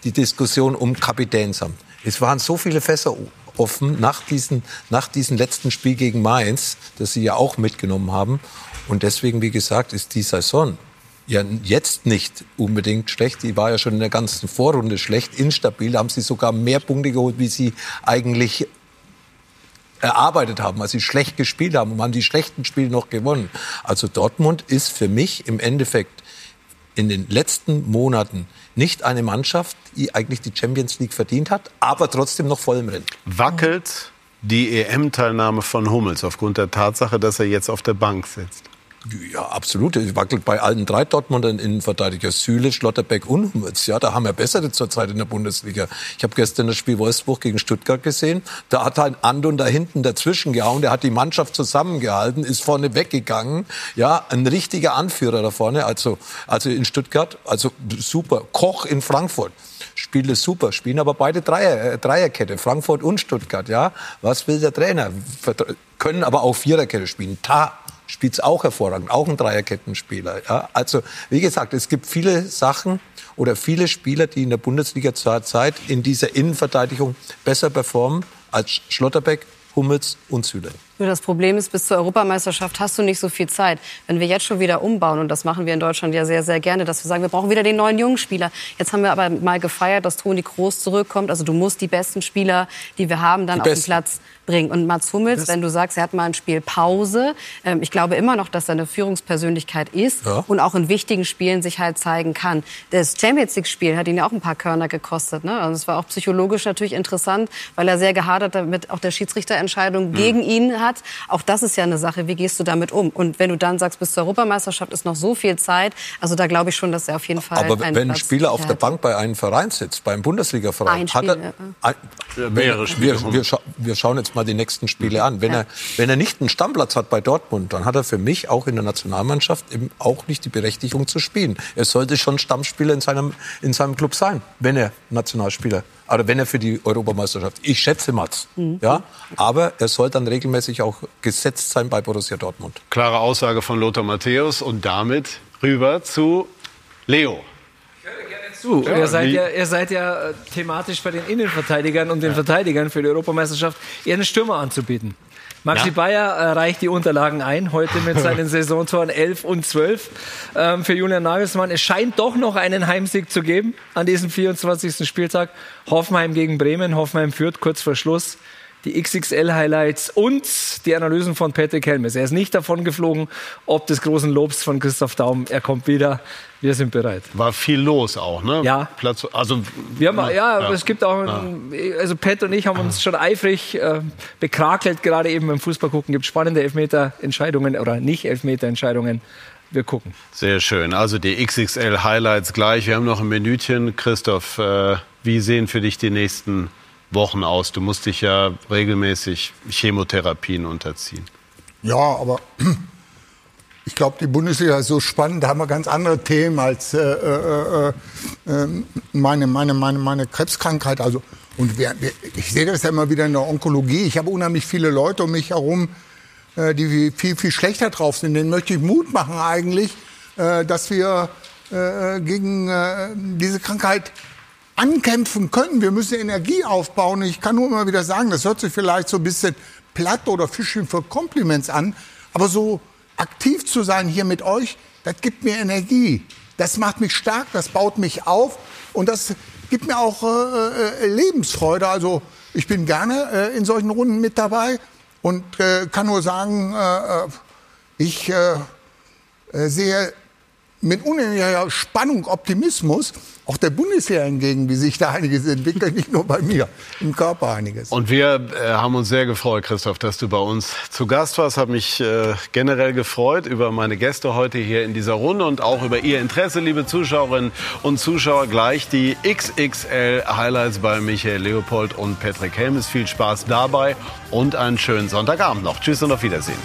Die Diskussion um Kapitänsamt. Es waren so viele Fässer offen nach diesem nach diesem letzten Spiel gegen Mainz, das sie ja auch mitgenommen haben. Und deswegen, wie gesagt, ist die Saison ja jetzt nicht unbedingt schlecht. Die war ja schon in der ganzen Vorrunde schlecht, instabil. Da haben sie sogar mehr Punkte geholt, wie sie eigentlich erarbeitet haben, als sie schlecht gespielt haben und haben die schlechten Spiele noch gewonnen. Also Dortmund ist für mich im Endeffekt in den letzten Monaten nicht eine Mannschaft, die eigentlich die Champions League verdient hat, aber trotzdem noch voll im Rennen. Wackelt die EM-Teilnahme von Hummels aufgrund der Tatsache, dass er jetzt auf der Bank sitzt? Ja, absolut. Ich wackelt bei allen drei Dortmundern Innenverteidiger. Süle, Schlotterbeck und Hummels. Ja, da haben wir bessere zurzeit in der Bundesliga. Ich habe gestern das Spiel Wolfsburg gegen Stuttgart gesehen. Da hat ein Andon da hinten dazwischen gehauen. Der hat die Mannschaft zusammengehalten, ist vorne weggegangen. Ja, ein richtiger Anführer da vorne. Also, also in Stuttgart. Also super. Koch in Frankfurt. Spiele super, spielen aber beide Dreier, äh, Dreierkette, Frankfurt und Stuttgart. Ja, was will der Trainer? Können aber auch Viererkette spielen. Ta spielt es auch hervorragend, auch ein Dreierkettenspieler. Ja? Also wie gesagt, es gibt viele Sachen oder viele Spieler, die in der Bundesliga zurzeit in dieser Innenverteidigung besser performen als Schlotterbeck, Hummels und Süle. Nur das Problem ist, bis zur Europameisterschaft hast du nicht so viel Zeit. Wenn wir jetzt schon wieder umbauen, und das machen wir in Deutschland ja sehr, sehr gerne, dass wir sagen, wir brauchen wieder den neuen jungen Spieler. Jetzt haben wir aber mal gefeiert, dass Toni Kroos zurückkommt. Also du musst die besten Spieler, die wir haben, dann auf den Platz bringen. Und Mats Hummels, das wenn du sagst, er hat mal ein Spiel Pause, ähm, ich glaube immer noch, dass er eine Führungspersönlichkeit ist ja. und auch in wichtigen Spielen sich halt zeigen kann. Das Champions League-Spiel hat ihn ja auch ein paar Körner gekostet. Ne? Also es war auch psychologisch natürlich interessant, weil er sehr gehadert damit auch der Schiedsrichterentscheidung mhm. gegen ihn hat. Auch das ist ja eine Sache. Wie gehst du damit um? Und wenn du dann sagst, bis zur Europameisterschaft ist noch so viel Zeit, also da glaube ich schon, dass er auf jeden Fall. Aber wenn ein Spieler auf der Bank bei einem Verein sitzt, beim Bundesliga-Verein, hat er ein, mehrere Spiele. Wir, wir, wir schauen jetzt mal die nächsten Spiele an. Wenn, ja. er, wenn er nicht einen Stammplatz hat bei Dortmund, dann hat er für mich auch in der Nationalmannschaft eben auch nicht die Berechtigung zu spielen. Er sollte schon Stammspieler in seinem, in seinem Club sein, wenn er Nationalspieler oder wenn er für die Europameisterschaft. Ich schätze Mats, mhm. ja, aber er soll dann regelmäßig auch gesetzt sein bei Borussia Dortmund. Klare Aussage von Lothar Matthäus und damit rüber zu Leo zu. Ja, ihr, seid ja, ihr seid ja äh, thematisch bei den Innenverteidigern und den. Verteidigern für die Europameisterschaft eher einen Stürmer anzubieten. Maxi ja. Bayer äh, reicht die Unterlagen ein, heute mit seinen Saisontoren 11 und 12 ähm, für Julian Nagelsmann. Es scheint doch noch einen Heimsieg zu geben an diesem 24. Spieltag. Hoffenheim gegen Bremen, Hoffenheim führt kurz vor Schluss die XXL-Highlights und die Analysen von Patrick Helmes. Er ist nicht davon geflogen, ob des großen Lobs von Christoph Daum. Er kommt wieder. Wir sind bereit. War viel los auch, ne? Ja. Platz, also, wir haben, ja, ja, es gibt auch, ja. also Pat und ich haben uns schon eifrig äh, bekrakelt, gerade eben beim Fußball gucken. Gibt spannende Elfmeter-Entscheidungen oder nicht Elfmeter-Entscheidungen. Wir gucken. Sehr schön. Also die XXL Highlights gleich. Wir haben noch ein Minütchen. Christoph, äh, wie sehen für dich die nächsten Wochen aus. Du musst dich ja regelmäßig Chemotherapien unterziehen. Ja, aber ich glaube, die Bundesliga ist so spannend, da haben wir ganz andere Themen als äh, äh, äh, meine, meine, meine, meine Krebskrankheit. Also, und wir, wir, ich sehe das ja immer wieder in der Onkologie. Ich habe unheimlich viele Leute um mich herum, äh, die viel, viel schlechter drauf sind. Denen möchte ich Mut machen eigentlich, äh, dass wir äh, gegen diese Krankheit ankämpfen können. Wir müssen Energie aufbauen. Ich kann nur immer wieder sagen, das hört sich vielleicht so ein bisschen platt oder Fishing für Compliments an, aber so aktiv zu sein hier mit euch, das gibt mir Energie. Das macht mich stark, das baut mich auf und das gibt mir auch äh, äh Lebensfreude. Also ich bin gerne äh, in solchen Runden mit dabei und äh, kann nur sagen, äh, äh, ich sehe mit unheimlicher Spannung, Optimismus auch der Bundeswehr entgegen, wie sich da einiges entwickelt, nicht nur bei mir, im Körper einiges. Und wir äh, haben uns sehr gefreut, Christoph, dass du bei uns zu Gast warst. Habe mich äh, generell gefreut über meine Gäste heute hier in dieser Runde und auch über Ihr Interesse, liebe Zuschauerinnen und Zuschauer. Gleich die XXL Highlights bei Michael Leopold und Patrick Helmes. Viel Spaß dabei und einen schönen Sonntagabend noch. Tschüss und auf Wiedersehen.